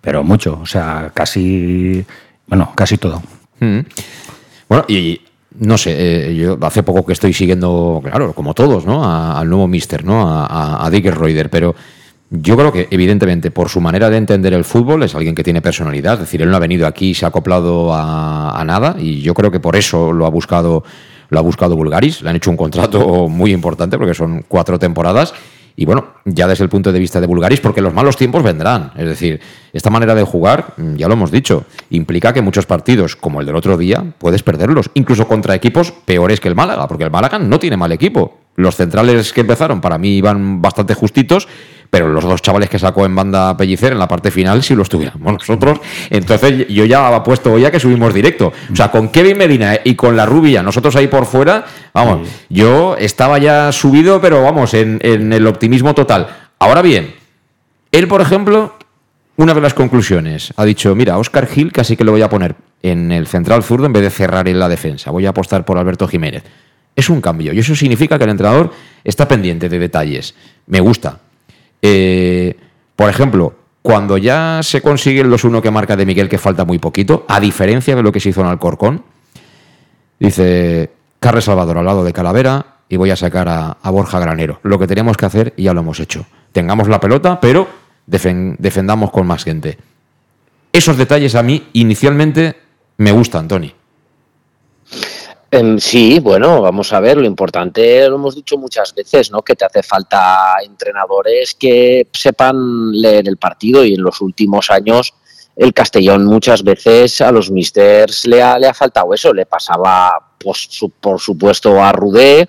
Pero mucho, o sea, casi, bueno, casi todo. Mm. Bueno, y no sé, eh, yo hace poco que estoy siguiendo, claro, como todos, ¿no? A- al nuevo Mister, ¿no? A, a, a Reuter, pero yo creo que, evidentemente, por su manera de entender el fútbol, es alguien que tiene personalidad. Es decir, él no ha venido aquí, se ha acoplado a, a nada, y yo creo que por eso lo ha buscado, lo ha buscado Bulgaris. Le han hecho un contrato muy importante, porque son cuatro temporadas. Y bueno, ya desde el punto de vista de Bulgaris, porque los malos tiempos vendrán. Es decir, esta manera de jugar, mm, ya lo hemos dicho, implica que muchos partidos, como el del otro día, puedes perderlos, incluso contra equipos peores que el Málaga, porque el Málaga no tiene mal equipo. Los centrales que empezaron para mí iban bastante justitos, pero los dos chavales que sacó en banda Pellicer en la parte final sí los tuviéramos nosotros. Entonces yo ya apuesto hoy a que subimos directo. O sea, con Kevin Medina y con la rubia, nosotros ahí por fuera, vamos, yo estaba ya subido, pero vamos, en, en el optimismo total. Ahora bien, él, por ejemplo, una de las conclusiones, ha dicho, mira, Oscar Gil casi que lo voy a poner en el central zurdo en vez de cerrar en la defensa. Voy a apostar por Alberto Jiménez. Es un cambio y eso significa que el entrenador está pendiente de detalles. Me gusta. Eh, por ejemplo, cuando ya se consiguen los uno que marca de Miguel, que falta muy poquito, a diferencia de lo que se hizo en Alcorcón, dice Carles Salvador al lado de Calavera y voy a sacar a, Borja Granero. Lo que teníamos que hacer ya lo hemos hecho. Tengamos la pelota, pero defen- defendamos con más gente. Esos detalles a mí inicialmente me gustan, Tony. Em, sí, bueno, vamos a ver, lo importante lo hemos dicho muchas veces, ¿no? Que te hace falta entrenadores que sepan leer el partido y en los últimos años el Castellón muchas veces a los misters le ha, le ha faltado eso, le pasaba pues, por supuesto a Rudé,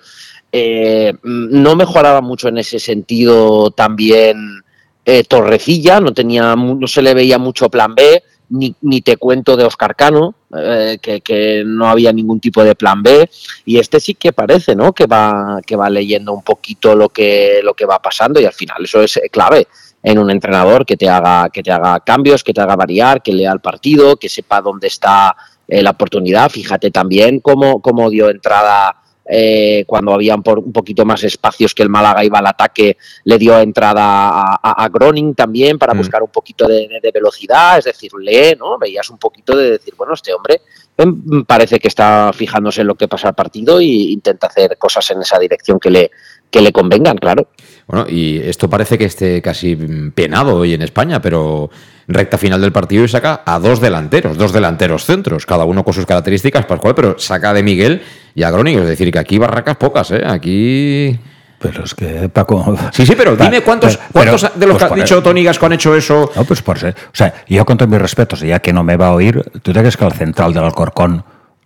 eh, no mejoraba mucho en ese sentido también eh, Torrecilla, no, tenía, no se le veía mucho plan B, ni, ni te cuento de Oscar Cano, eh, que, no había ningún tipo de plan B, y este sí que parece, ¿no? Que va, que va leyendo un poquito lo que, lo que va pasando, y al final eso es eh, clave en un entrenador que te haga, que te haga cambios, que te haga variar, que lea el partido, que sepa dónde está eh, la oportunidad. Fíjate también cómo, cómo dio entrada eh, cuando había un, un, poquito más espacios que el Málaga iba al ataque, le dio entrada a, a, Groning también para mm. buscar un poquito de, de, velocidad, es decir, lee, ¿no? Veías un poquito de decir, bueno, este hombre em, parece que está fijándose en lo que pasa al partido e intenta hacer cosas en esa dirección que le, que le convengan, claro. Bueno, y esto parece que esté casi penado hoy en España, pero recta final del partido y saca a dos delanteros, dos delanteros centros, cada uno con sus características, Pascual, pero saca de Miguel y a. Es decir, que aquí barracas pocas, ¿eh? Aquí. Pero es que, Paco. Sí, sí, pero dime cuántos, cuántos de los pues que ha dicho Tony Gasco han hecho eso. No, pues por ser. O sea, yo con todos mis respetos, ya que no me va a oír, ¿tú crees que el central del Alcorcón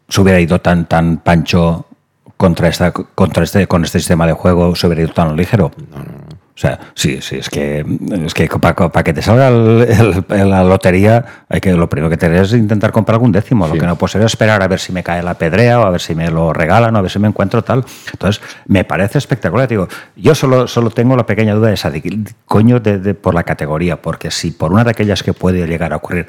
se hubiera ido tan, tan pancho contra esta, contra este, con este sistema de juego ido tan ligero? No, no, o sea, sí, sí, es que, es que para, que te salga la lotería, hay que lo primero que tener es intentar comprar algún décimo. Lo que no puedo ser es esperar a ver si me cae la pedrea o a ver si me lo regalan o a ver si me encuentro tal. Entonces, me parece espectacular. Digo, yo solo, solo tengo la pequeña duda de esa, de, coño, de, por la categoría, porque si por una de aquellas que puede llegar a ocurrir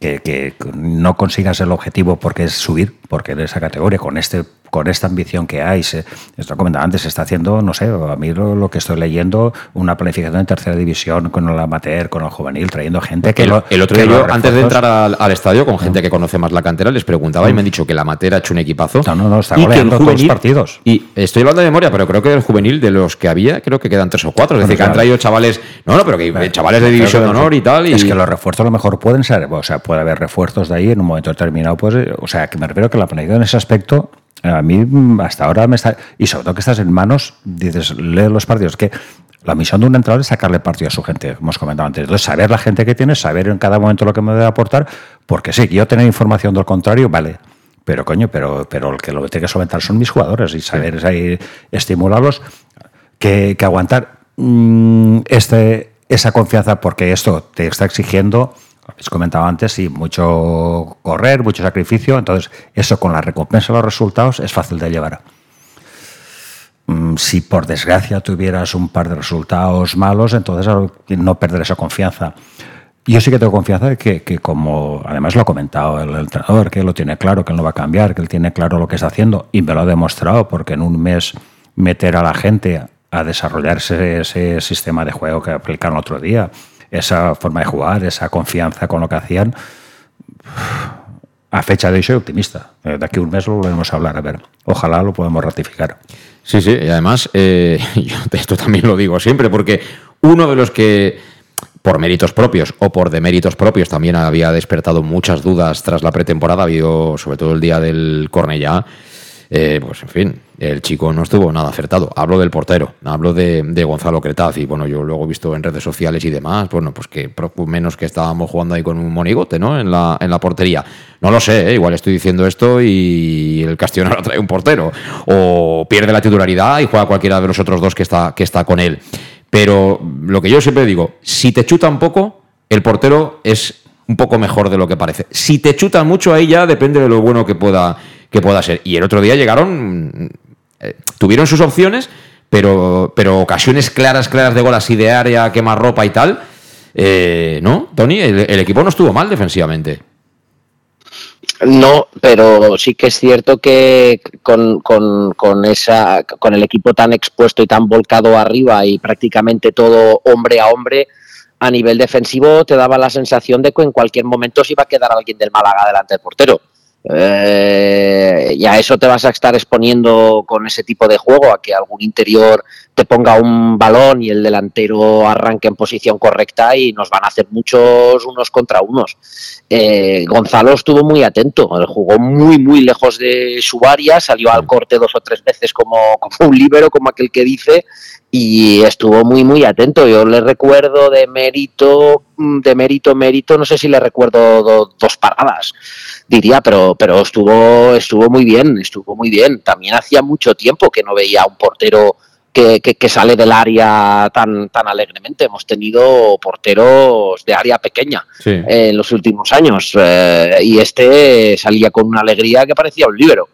que, que, no consigas el objetivo porque es subir, porque en esa categoría, con este con esta ambición que hay, se, esto comentaba antes, se está haciendo, no sé, a mí lo, que estoy leyendo, una planificación en tercera división con el amateur, con el juvenil, trayendo gente que... El, lo, el otro día yo, antes de entrar al, estadio, con gente que conoce más la cantera, les preguntaba y me han dicho que el amateur ha hecho un equipazo. No, no, no, está goleando todos los partidos. Y estoy hablando de memoria, pero creo que el juvenil de los que había, creo que quedan tres o cuatro. Es decir, que han traído chavales, no, no, pero que chavales de división de honor y tal. Y... Es que los refuerzos a lo mejor pueden ser, o sea, puede haber refuerzos de ahí en un momento determinado, pues, o sea, que me refiero que la planificación en ese aspecto a mí mm, hasta ahora me está... Y sobre todo que estás en manos, dices, lee los partidos, que la misión de un entrenador es sacarle partido a su gente, hemos comentado antes. Entonces, saber la gente que tienes, saber en cada momento lo que me debe aportar, porque sí, yo tener información del contrario, vale. Pero coño, pero, pero el que lo tiene que solventar son mis jugadores y saber ahí, estimularlos, que, que aguantar mm, este, esa confianza, porque esto te está exigiendo habéis comentado antes, sí, mucho correr, mucho sacrificio, entonces eso con la recompensa de los resultados es fácil de llevar. Mm, si por desgracia tuvieras un par de resultados malos, entonces no perder esa confianza. Yo sí que tengo confianza de que, que, como además lo ha comentado el, entrenador, que lo tiene claro, que él no va a cambiar, que él tiene claro lo que está haciendo y me lo ha demostrado porque en un mes meter a la gente a desarrollarse ese sistema de juego que aplicaron otro día, esa forma de jugar, esa confianza con lo que hacían. A fecha de hoy soy optimista. Eh, de aquí a un mes lo volveremos a hablar. A ver, ojalá lo podamos ratificar. Sí, sí, y además, eh, (laughs) yo esto también lo digo siempre, porque uno de los que por méritos propios o por deméritos propios también había despertado muchas dudas tras la pretemporada, habido sobre todo el día del Cornellá, eh, pues en fin, el chico no estuvo nada acertado. Hablo del portero, hablo de, Gonzalo Cretaz y bueno, yo luego he visto en redes sociales y demás, bueno, pues que menos que estábamos jugando ahí con un monigote, ¿no? En la, en la portería. No lo sé, ¿eh? igual estoy diciendo esto y el Castellón trae un portero. O pierde la titularidad y juega cualquiera de los otros dos que está, que está con él. Pero lo que yo siempre digo, si te chuta un poco, el portero es un poco mejor de lo que parece. Si te chuta mucho, ahí ya depende de lo bueno que pueda que pueda ser. Y el otro día llegaron, eh, tuvieron sus opciones, pero, pero ocasiones claras, claras de gol así de área, quemar ropa y tal. Eh, ¿No, Tony? El, equipo no estuvo mal defensivamente. No, pero sí que es cierto que con, con, con, esa, con el equipo tan expuesto y tan volcado arriba y prácticamente todo hombre a hombre, a nivel defensivo te daba la sensación de que en cualquier momento se iba a quedar alguien del Málaga delante del portero. Eh, y a eso te vas a estar exponiendo con ese tipo de juego, a que algún interior te ponga un balón y el delantero arranque en posición correcta y nos van a hacer muchos unos contra unos. Eh, Gonzalo estuvo muy atento, jugó muy, muy lejos de su área, salió al corte dos o tres veces como, (laughs) como un líbero, como aquel que dice, y estuvo muy, muy atento. Yo le recuerdo de mérito, de mérito, mérito, no sé si le recuerdo dos paradas diría, pero, pero estuvo, estuvo muy bien, estuvo muy bien. También hacía mucho tiempo que no veía a un portero que, que, sale del área tan, tan alegremente. Hemos tenido porteros de área pequeña en los últimos años eh, y este salía con una alegría que parecía un libro.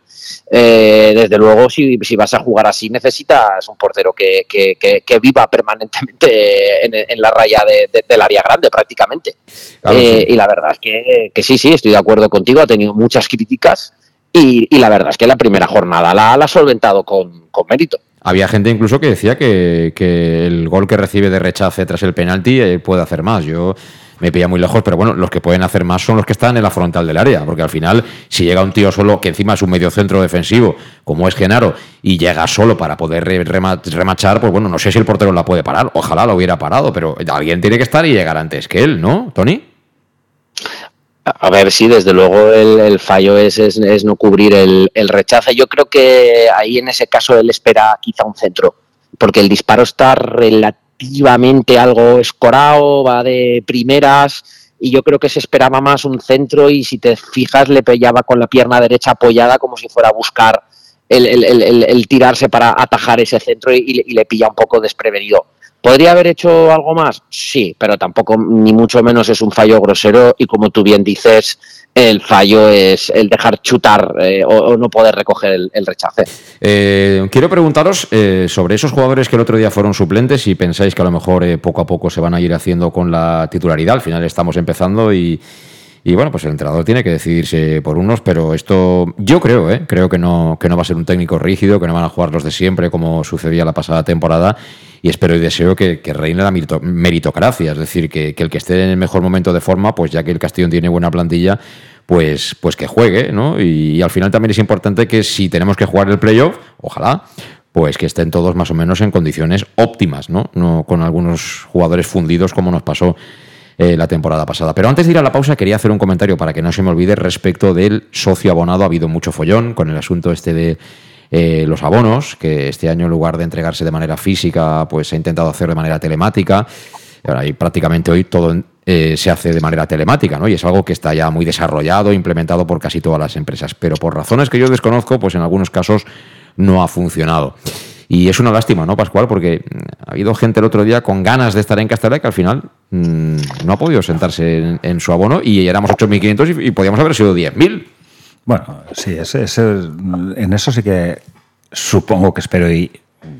Eh, desde luego, si, si, vas a jugar así, necesitas un portero que, que, viva permanentemente en, la raya del área grande, prácticamente. Eh, y la verdad es que, que, sí, sí, estoy de acuerdo contigo. Ha tenido muchas críticas y, la verdad es que la primera jornada la, ha solventado con, mérito. Había gente incluso que decía que, el gol que recibe de rechace tras el penalti eh, puede hacer más. Yo me pilla muy lejos, pero bueno, los que pueden hacer más son los que están en la frontal del área, porque al final, si llega un tío solo, que encima es un medio centro defensivo, como es Genaro, y llega solo para poder remachar, pues bueno, no sé si el portero la puede parar, ojalá lo hubiera parado, pero alguien tiene que estar y llegar antes que él, ¿no, Tony? A ver, sí, desde luego el, fallo es, no cubrir el, el, rechace. Yo creo que ahí en ese caso él espera quizá un centro, porque el disparo está relativamente algo escorado, va de primeras y yo creo que se esperaba más un centro y si te fijas le pillaba con la pierna derecha apoyada como si fuera a buscar el, el, tirarse para atajar ese centro y, y le pilla un poco desprevenido. ¿Podría haber hecho algo más? Sí, pero tampoco, ni mucho menos es un fallo grosero y como tú bien dices, el fallo es el dejar chutar eh, o, no poder recoger el, rechace. Eh, quiero preguntaros eh, sobre esos jugadores que el otro día fueron suplentes y pensáis que a lo mejor poco a poco se van a ir haciendo con la titularidad. Al final estamos empezando y, y bueno, pues el entrenador tiene que decidirse por unos, pero esto yo creo, creo que no, que no va a ser un técnico rígido, que no van a jugar los de siempre como sucedía la pasada temporada y espero y deseo que, reine la meritocracia, es decir, que, el que esté en el mejor momento de forma, pues ya que el Castellón tiene buena plantilla, pues, pues que juegue, ¿no? Y, al final también es importante que si tenemos que jugar el playoff, ojalá, pues que estén todos más o menos en condiciones óptimas, ¿no? No con algunos jugadores fundidos como nos pasó eh, la temporada pasada. Pero antes de ir a la pausa, quería hacer un comentario para que no se me olvide respecto del socio abonado. Ha habido mucho follón con el asunto este de eh, los abonos, que este año en lugar de entregarse de manera física, pues se ha intentado hacer de manera telemática. Y prácticamente hoy todo eh, se hace de manera telemática, ¿no? Y es algo que está ya muy desarrollado, implementado por casi todas las empresas. Pero por razones que yo desconozco, pues en algunos casos no ha funcionado. Y es una lástima, ¿no, Pascual? Porque ha habido gente el otro día con ganas de estar en Castellá que al final mm, no ha podido sentarse en, su abono y éramos 8.500 y, y podíamos haber sido 10.000. Bueno, sí, ese, en eso sí que supongo que espero y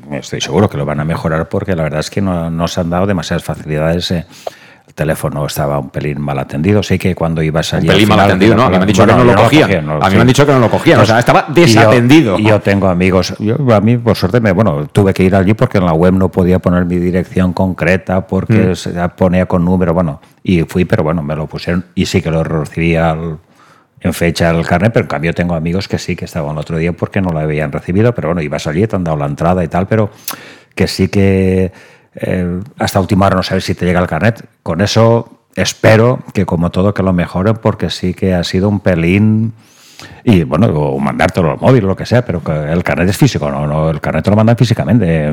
estoy seguro que lo van a mejorar porque la verdad es que no, se han dado demasiadas facilidades. Eh. El teléfono estaba un pelín mal atendido. Sí que cuando ibas allí. Un pelín mal atendido, ¿no? A mí me han dicho que no lo cogían. a mí me han dicho que no lo cogían. o sea, estaba desatendido. Y yo, tengo amigos. Yo, a mí, por suerte, me, bueno, tuve que ir allí porque en la web no podía poner mi dirección concreta porque mm. se ponía con número. Bueno, y fui, pero bueno, me lo pusieron y sí que lo recibí al en fecha el carnet, pero en cambio tengo amigos que sí que estaban el otro día porque no lo habían recibido, pero bueno, iba a salir, te han dado la entrada y tal, pero que sí que eh, hasta última hora no sabes si te llega el carnet. Con eso espero que como todo que lo mejoren porque sí que ha sido un pelín y bueno, o mandártelo al móvil lo que sea, pero el carnet es físico, no, no el carnet te lo mandan físicamente.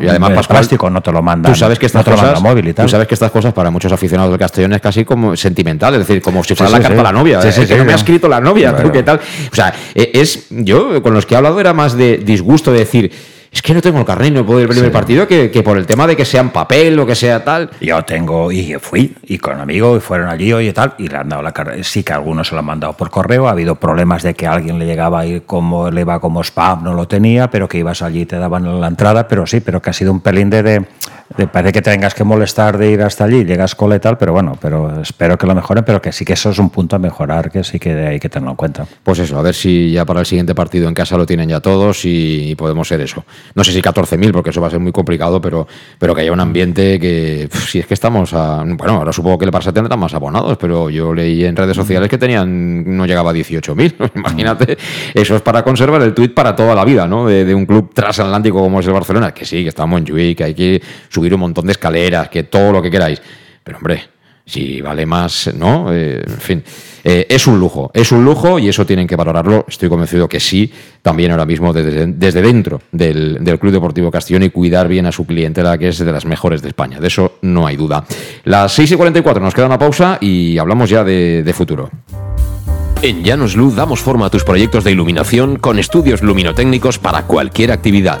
Y además, el plástico no te lo mandan. Tú sabes que estas cosas, móvil y tal. Tú sabes que estas cosas para muchos aficionados del Castellón es casi como sentimental, es decir, como si fuera la carta a la novia. Sí, que no me ha escrito la novia, ¿qué tal? O sea, e, es yo con los que he hablado era más de disgusto de decir es que no tengo el carnet, no puedo ir ver el partido, que, por el tema de que sea en papel o que sea tal. Yo tengo, y fui, y con amigos, y fueron allí y tal, y le han dado la carnet. Sí que algunos se lo han mandado por correo, ha habido problemas de que alguien le llegaba y como le va como spam, no lo tenía, pero que ibas allí y te daban la entrada, pero sí, pero que ha sido un pelín de, de, parece que tengas que molestar de ir hasta allí, llegas cole y tal, pero bueno, pero espero que lo mejoren, pero que sí que eso es un punto a mejorar, que sí que hay que tenerlo en cuenta. Pues eso, a ver si ya para el siguiente partido en casa lo tienen ya todos y podemos ser eso no sé si 14.000, porque eso va a ser muy complicado, pero, pero que haya un ambiente que, si es que estamos a, bueno, ahora supongo que el Barça tendrá más abonados, pero yo leí en redes sociales que tenían, no llegaba a 18.000, (laughs) imagínate, eso es para conservar el tuit para toda la vida, ¿no? De, un club transatlántico como es el Barcelona, que sí, que estamos en Juic, que hay que subir un montón de escaleras, que todo lo que queráis, pero hombre, si vale más, ¿no? Eh, en fin, eh, es un lujo, es un lujo y eso tienen que valorarlo. Estoy convencido que sí, también ahora mismo desde, dentro del, Club Deportivo Castellón y cuidar bien a su clientela, que es de las mejores de España. De eso no hay duda. Las 6 y 44 nos queda una pausa y hablamos ya de, de futuro. En Llanos Luz damos forma a tus proyectos de iluminación con estudios luminotécnicos para cualquier actividad.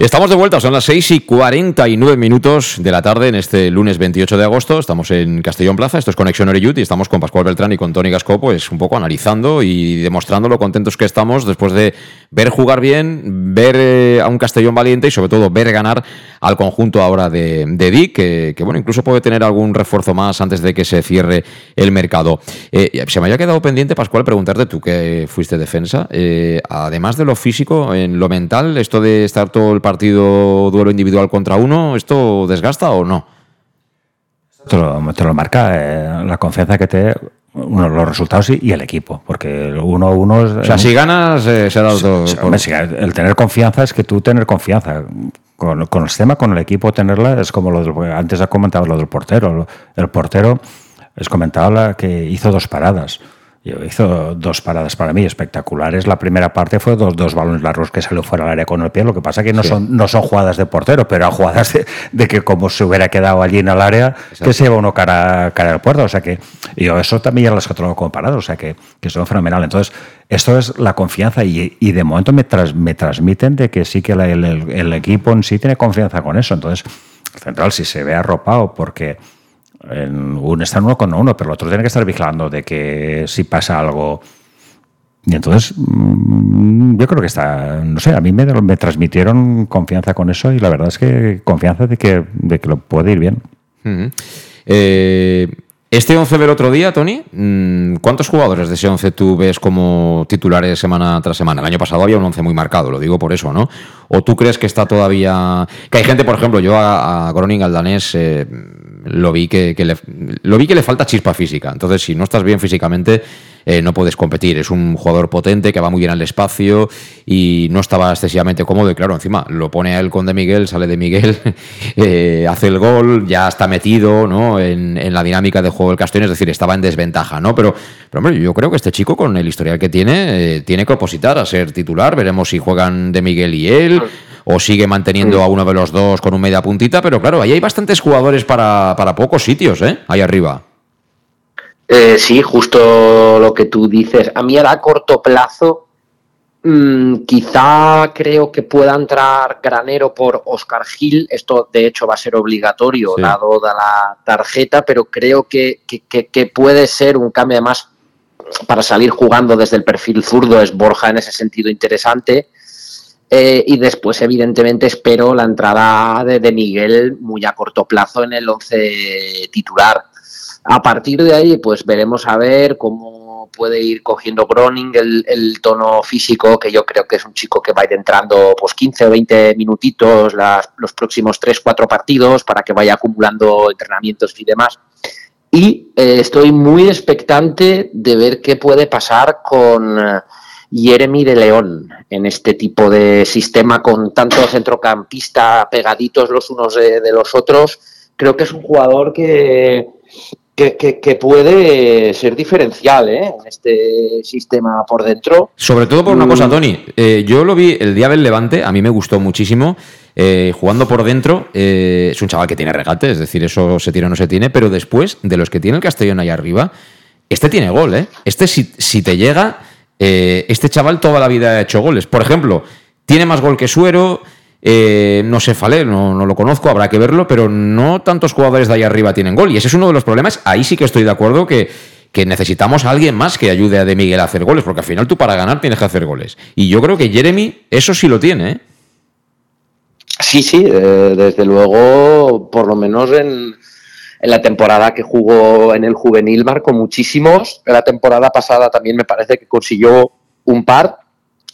Estamos de vuelta, son las 6 y 49 minutos de la tarde en este lunes 28 de agosto. Estamos en Castellón Plaza, esto es Conexión Oreyut y estamos con Pascual Beltrán y con Tony Gasco, pues un poco analizando y demostrando lo contentos que estamos después de ver jugar bien, ver eh, a un Castellón valiente y sobre todo ver ganar al conjunto ahora de, de Dick, que, bueno, incluso puede tener algún refuerzo más antes de que se cierre el mercado. Eh, se me haya quedado pendiente, Pascual, preguntarte tú que fuiste defensa, eh, además de lo físico, en lo mental, esto de estar todo el partido duelo individual contra uno, ¿esto desgasta o no? Te lo, te lo marca eh, la confianza que te uno, los resultados y, el equipo, porque uno uno O sea, si ganas, eh, se ha dado El tener confianza es que tú tener confianza. Con, con el sistema, con el equipo, tenerla es como lo del, antes ha comentado lo del portero. El portero, les comentaba que hizo dos paradas hizo dos paradas para mí espectaculares. La primera parte fue dos, dos balones largos que salió fuera del área con el pie. Lo que pasa que no, son, no son jugadas de portero, pero jugadas de, que como se hubiera quedado allí en el área, que se lleva uno cara, cara al puerto. O sea que yo eso también ya las he comparado. O sea que, que son fenomenal. Entonces, esto es la confianza y, y de momento me, me transmiten de que sí que el, el, equipo en sí tiene confianza con eso. Entonces, Central si se ve arropado porque en un está uno con uno, pero el otro tiene que estar vigilando de que si pasa algo. Y entonces, mm, yo creo que está, no sé, a mí me, me transmitieron confianza con eso y la verdad es que confianza de que, de que lo puede ir bien. eh, este 11 del otro día, Tony, mm, ¿cuántos jugadores de ese 11 tú ves como titulares semana tras semana? El año pasado había un 11 muy marcado, lo digo por eso, ¿no? ¿O tú crees que está todavía... Que hay gente, por ejemplo, yo a, Groning, al danés, eh, lo, vi que, le, lo vi que le falta chispa física. Entonces, si no estás bien físicamente eh, no puedes competir. Es un jugador potente que va muy bien al espacio y no estaba excesivamente cómodo. Y claro, encima lo pone a él con De Miguel, sale De Miguel, (laughs) eh, hace el gol, ya está metido ¿no? en, la dinámica de juego del Castellón, es decir, estaba en desventaja, ¿no? Pero, pero hombre, yo creo que este chico, con el historial que tiene, eh, tiene que opositar a ser titular. Veremos si juegan De Miguel y él o sigue manteniendo a uno de los dos con un media puntita, pero claro, ahí hay bastantes jugadores para, para pocos sitios, ¿eh? Ahí arriba. Eh, sí, justo lo que tú dices. A mí a corto plazo, mm, quizá creo que pueda entrar Granero por Oscar Gil. Esto de hecho va a ser obligatorio dado la tarjeta, pero creo que, que, puede ser un cambio más para salir jugando desde el perfil zurdo. Es Borja en ese sentido interesante. Eh, y después, evidentemente, espero la entrada de, Miguel muy a corto plazo en el 11 titular a partir de ahí, pues veremos a ver cómo puede ir cogiendo Groning el, tono físico, que yo creo que es un chico que va a ir entrando pues 15 o 20 minutitos los próximos 3, 4 partidos para que vaya acumulando entrenamientos y demás. Y eh, estoy muy expectante de ver qué puede pasar con Jeremy de León en este tipo de sistema con tanto centrocampista pegaditos los unos de los otros. Creo que es un jugador que, que, puede ser diferencial ¿eh? en este sistema por dentro. Sobre todo por una cosa, mm. Tony. Eh, yo lo vi el día del Levante, a mí me gustó muchísimo. Eh, jugando por dentro, es un chaval que tiene regate, es decir, eso se tiene o no se tiene, pero después, de los que tiene el Castellón ahí arriba, este tiene gol, ¿eh? Este, si, si te llega, este chaval toda la vida ha hecho goles. Por ejemplo, tiene más gol que Suero, eh, no sé Falé, no, lo conozco, habrá que verlo, pero no tantos jugadores de ahí arriba tienen gol. Y ese es uno de los problemas. Ahí sí que estoy de acuerdo que, que necesitamos a alguien más que ayude a De Miguel a hacer goles, porque al final tú para ganar tienes que hacer goles. Y yo creo que Jeremy eso sí lo tiene. ¿eh? Sí, sí, eh, desde luego, por lo menos en, en la temporada que jugó en el juvenil marcó muchísimos. En la temporada pasada también me parece que consiguió un par.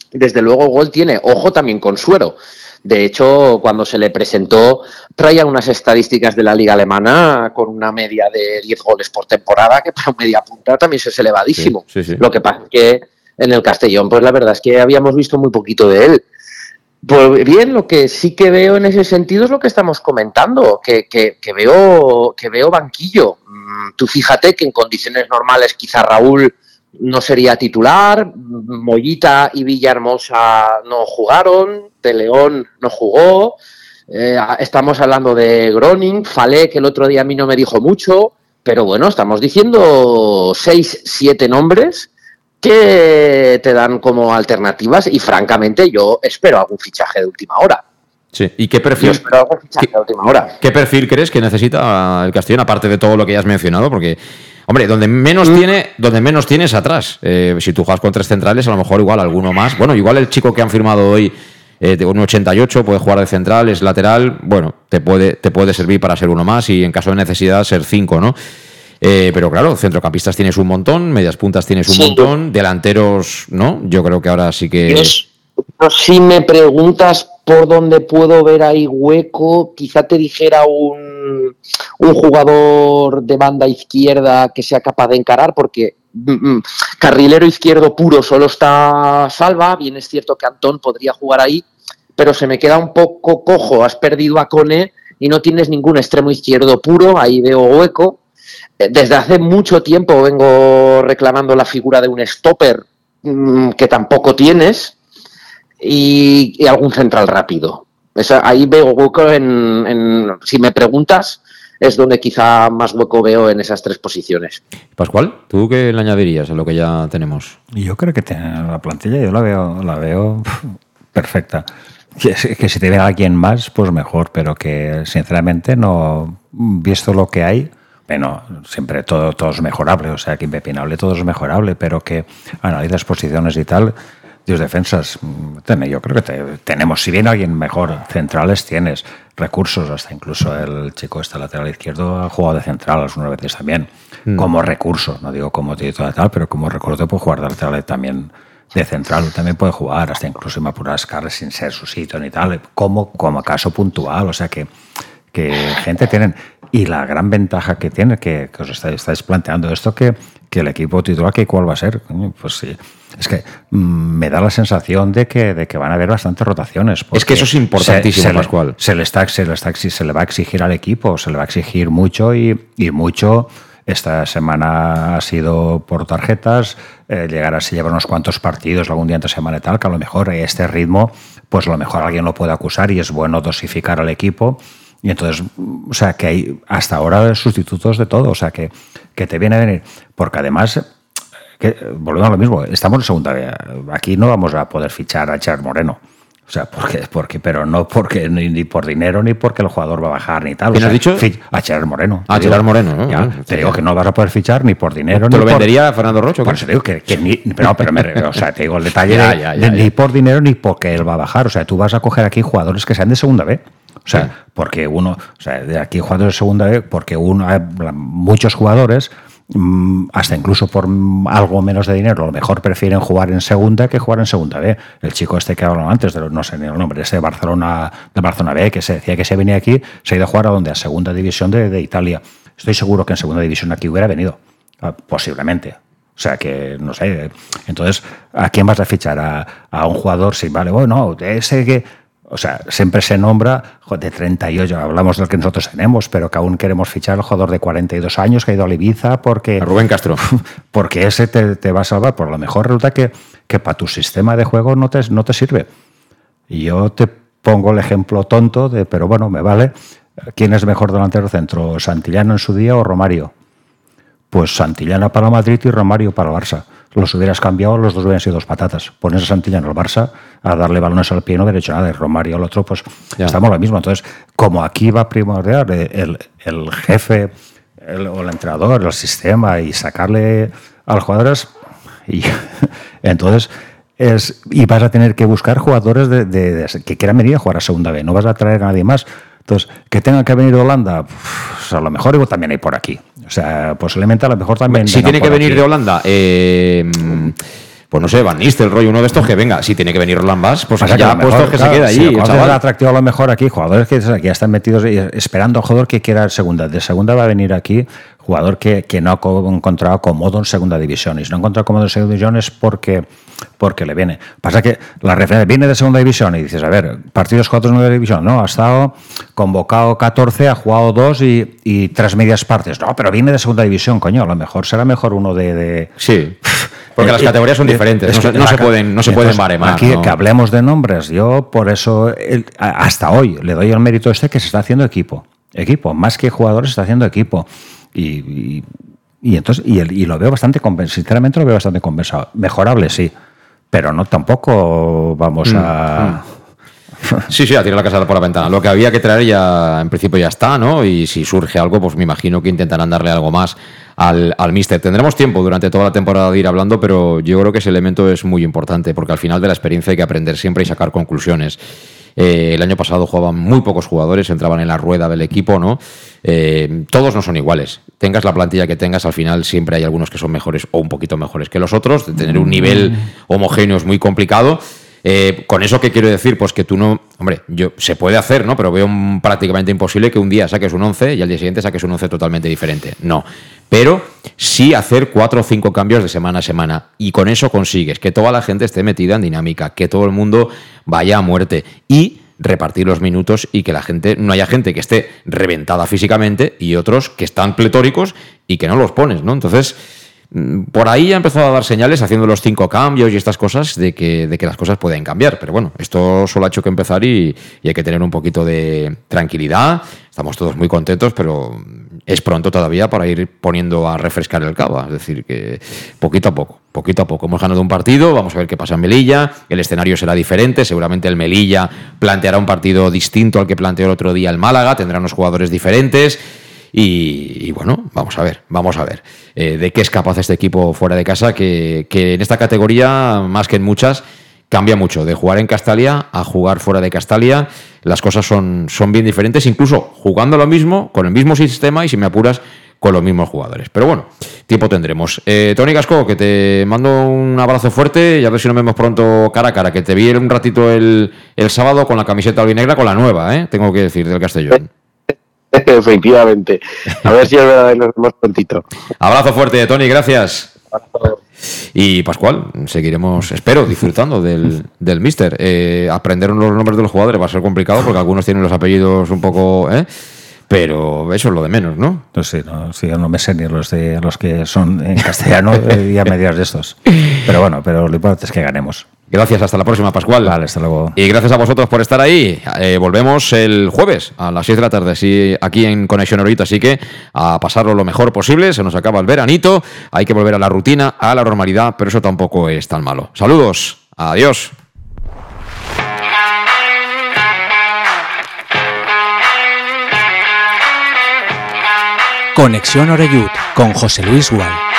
Desde luego gol tiene. Ojo también con Suero. De hecho, cuando se le presentó, traía unas estadísticas de la liga alemana con una media de 10 goles por temporada, que para media punta también es elevadísimo. Lo que pasa es que en el Castellón, pues la verdad es que habíamos visto muy poquito de él. Pues bien, lo que sí que veo en ese sentido es lo que estamos comentando, que, que, veo, que veo banquillo. Mm, tú fíjate que en condiciones normales quizá Raúl no sería titular, Mollita y Villahermosa no jugaron, De León no jugó, eh, estamos hablando de Groning, Falé, que el otro día a mí no me dijo mucho, pero bueno, estamos diciendo seis, siete nombres que te dan como alternativas y francamente yo espero algún fichaje de última hora. Sí, ¿y qué perfil, ¿qué, perfil crees que necesita el Castellón, aparte de todo lo que ya has mencionado? Porque, hombre, donde menos Mm. tiene, donde menos tienes atrás. Eh, si tú juegas con tres centrales, a lo mejor igual alguno más. Bueno, igual el chico que han firmado hoy eh, de un 88 puede jugar de central, es lateral. Bueno, te puede, te puede servir para ser uno más y en caso de necesidad ser cinco, ¿no? Eh, pero claro, centrocampistas tienes un montón, medias puntas tienes un Sí. montón, delanteros, ¿no? Yo creo que ahora sí que. Dios, si me preguntas por dónde puedo ver ahí hueco, quizá te dijera un, un jugador de banda izquierda que sea capaz de encarar, porque mm, mm, carrilero izquierdo puro solo está Salva, bien es cierto que Antón podría jugar ahí, pero se me queda un poco cojo, has perdido a Cone y no tienes ningún extremo izquierdo puro, ahí veo hueco. Eh, Desde hace mucho tiempo vengo reclamando la figura de un stopper mm, que tampoco tienes y, y algún central rápido. Esa- ahí veo hueco en, en- si me preguntas, es donde quizá más hueco veo en esas tres posiciones. Pascual, ¿tú qué le añadirías a lo que ya tenemos? Yo creo que tiene la plantilla, yo la veo, la veo perfecta. Que, que si te ve alguien más, pues mejor, pero que sinceramente no, visto lo que hay, bueno, siempre todo, todo es mejorable, o sea que impepinable todo es mejorable, pero que analizas posiciones y tal, Dios defensas, yo creo que te- tenemos, si bien alguien mejor, centrales tienes, recursos, hasta incluso el chico este lateral izquierdo ha jugado de central algunas veces también, Mm. como recurso, no digo como titular tal, pero como recurso puede jugar de lateral también de central, también puede jugar, hasta incluso en apuras cargas sin ser su sitio ni tal, como, como caso puntual, o sea que, que gente tienen. Y la gran ventaja que tiene, que, que os estáis, estáis planteando esto, que, que el equipo titular, que cuál va a ser, pues sí. Es que mm, me da la sensación de que, de que van a haber bastantes rotaciones. Es que eso es importantísimo, le- Pascual. Se le, está, se, le está, se le va a exigir al equipo, se le va a exigir mucho y, y mucho. Esta semana ha sido por tarjetas, eh, llegar así llevar unos cuantos partidos algún día entre semana y tal, que a lo mejor a este ritmo, pues a lo mejor alguien lo puede acusar y es bueno dosificar al equipo. Y entonces, o sea, que hay hasta ahora sustitutos de todo, o sea, que, que te viene a venir. Porque además, que, volvemos a lo mismo, estamos en segunda vía. Aquí no vamos a poder fichar a Cher Moreno. O sea, porque, porque, pero no porque ni, ni por dinero ni porque el jugador va a bajar ni tal. O ¿Quién sea, has dicho? A Gerard Moreno. Ah, Te digo- Gerard Moreno, ¿no? Ya, Ah, te digo que no vas a poder fichar ni por dinero ¿Te ni lo por- vendería Fernando Rocho? Por eso te digo que, que ni, pero, no, pero me, o sea, te digo el (laughs) detalle Ya, de- ya, de ya, ni por dinero ni porque él va a bajar. O sea, tú vas a coger aquí jugadores que sean de segunda B. O sea, porque uno, o sea, de aquí jugadores de segunda B, porque uno, hay muchos jugadores, mm, hasta incluso por algo menos de dinero, a lo mejor prefieren jugar en segunda que jugar en segunda B. El chico este que hablamos antes, de los- no sé ni el nombre, ese de Barcelona, de Barcelona B, que se decía que se venía aquí, se ha ido a jugar a donde, a segunda división de, de Italia. Estoy seguro que en segunda división aquí hubiera venido, ah, posiblemente. O sea que, no sé, entonces, ¿a quién vas a fichar? ¿A, a un jugador? Sí, vale, bueno, ese que... O sea, siempre se nombra de 38, hablamos del que nosotros tenemos, pero que aún queremos fichar al jugador de 42 años que ha ido a Ibiza porque... Rubén Castro. (laughs) Porque ese te, te va a salvar. Por lo mejor resulta que, que para tu sistema de juego no te, no te sirve. Y yo te pongo el ejemplo tonto de, pero bueno, me vale. ¿Quién es mejor delantero centro? ¿Santillano en su día o Romario? Pues Santillana para Madrid y Romario para Barça. Los hubieras cambiado, los dos hubieran sido dos patatas. Pones a Santillana al Barça a darle balones al pie, no hubiera hecho nada. Y Romario al otro, pues estamos lo mismo. Entonces, como aquí va a primordial el, el jefe el- o el entrenador, el sistema y sacarle a los jugadores, y (laughs) entonces es, y vas a tener que buscar jugadores de, de- de- que quieran venir a jugar a segunda B. No vas a traer a nadie más. Entonces, que tengan que venir de Holanda, pues, a lo mejor también hay por aquí. O sea, posiblemente a lo mejor también. Si tiene que venir aquí. de Holanda, eh, pues no sé, Van Nistelrooy, uno de estos que venga. Si tiene que venir Roland Bass, pues ya a puestos mejor, que claro, se quede si allí, el el atractivo a lo mejor aquí, jugadores que, ya están metidos esperando al jugador que quiera segunda. De segunda va a venir aquí jugador que, que no ha co- encontrado cómodo en segunda división. Y si no ha encontrado cómodo en segunda división es porque, porque le viene. Pasa que la referencia viene de segunda división y dices, a ver, partidos cuatro en segunda división. No, ha estado convocado 14, ha jugado dos y, y tres medias partes. No, pero viene de segunda división, coño. A lo mejor será mejor uno de. de... Sí. Porque las (laughs) categorías son diferentes, no se- no se pueden- no se pueden baremar, Aquí ¿no? que hablemos de nombres, yo por eso el- hasta hoy le doy el mérito este que se está haciendo equipo. Equipo, más que jugadores, se está haciendo equipo. Y, y- y entonces y, el- y lo veo bastante sinceramente lo veo bastante compensado. Mejorable, sí, pero no tampoco vamos Mm, a. (laughs) Sí, sí, a tirar la casa por la ventana. Lo que había que traer ya, en principio ya está, ¿no? Y si surge algo, pues me imagino que intentarán darle algo más al, al Mister. Tendremos tiempo durante toda la temporada de ir hablando, pero yo creo que ese elemento es muy importante, porque al final de la experiencia hay que aprender siempre y sacar conclusiones. Eh, el año pasado jugaban muy pocos jugadores, entraban en la rueda del equipo, ¿no? Eh, todos no son iguales. Tengas la plantilla que tengas, al final siempre hay algunos que son mejores o un poquito mejores que los otros. De tener un nivel homogéneo es muy complicado. Eh, ¿Con eso qué quiero decir? Pues que tú no. Hombre, yo se puede hacer, ¿no? Pero veo un- prácticamente imposible que un día saques un 11 y al día siguiente saques un 11 totalmente diferente. No. Pero sí hacer cuatro o cinco cambios de semana a semana. Y con eso consigues que toda la gente esté metida en dinámica, que todo el mundo vaya a muerte. Y repartir los minutos y que la gente, no haya gente que esté reventada físicamente y otros que están pletóricos y que no los pones, ¿no? Entonces, Por ahí ha empezado a dar señales haciendo los cinco cambios y estas cosas de que, de que las cosas pueden cambiar. Pero bueno, esto solo ha hecho que empezar y, y hay que tener un poquito de tranquilidad. Estamos todos muy contentos, pero es pronto todavía para ir poniendo a refrescar el cava. Es decir, que poquito a poco, poquito a poco. Hemos ganado un partido, vamos a ver qué pasa en Melilla. El escenario será diferente. Seguramente el Melilla planteará un partido distinto al que planteó el otro día el Málaga. Tendrá unos jugadores diferentes. Y, bueno, vamos a ver, vamos a ver eh, de qué es capaz este equipo fuera de casa, que, que en esta categoría, más que en muchas, cambia mucho. De jugar en Castalia a jugar fuera de Castalia, las cosas son, son bien diferentes, incluso jugando lo mismo, con el mismo sistema y si me apuras, con los mismos jugadores. Pero bueno, tiempo tendremos. Eh, Tony Gasco, que te mando un abrazo fuerte y a ver si nos vemos pronto cara a cara, que te vi un ratito el, el sábado con la camiseta albinegra, con la nueva, ¿eh? tengo que decir, del Castellón. (laughs) Efectivamente. A ver si es verdad nos vemos prontito. Abrazo fuerte, Tony, gracias. Y Pascual, seguiremos, espero, disfrutando del, del Mister. Eh, aprender los nombres de los jugadores va a ser complicado porque algunos tienen los apellidos un poco. ¿eh? Pero eso es lo de menos, ¿no? No sé, no, sí, yo no me sé ni los de los que son en castellano eh, y a medias de estos. Pero bueno, pero lo importante es que ganemos. Gracias, hasta la próxima, Pascual. Vale, hasta luego. Y gracias a vosotros por estar ahí. Eh, volvemos el jueves a las 6 de la tarde, así, aquí en Conexión Orito. Así que a pasarlo lo mejor posible. Se nos acaba el veranito. Hay que volver a la rutina, a la normalidad, pero eso tampoco es tan malo. Saludos. Adiós. Conexión Oreyud con José Luis Gual.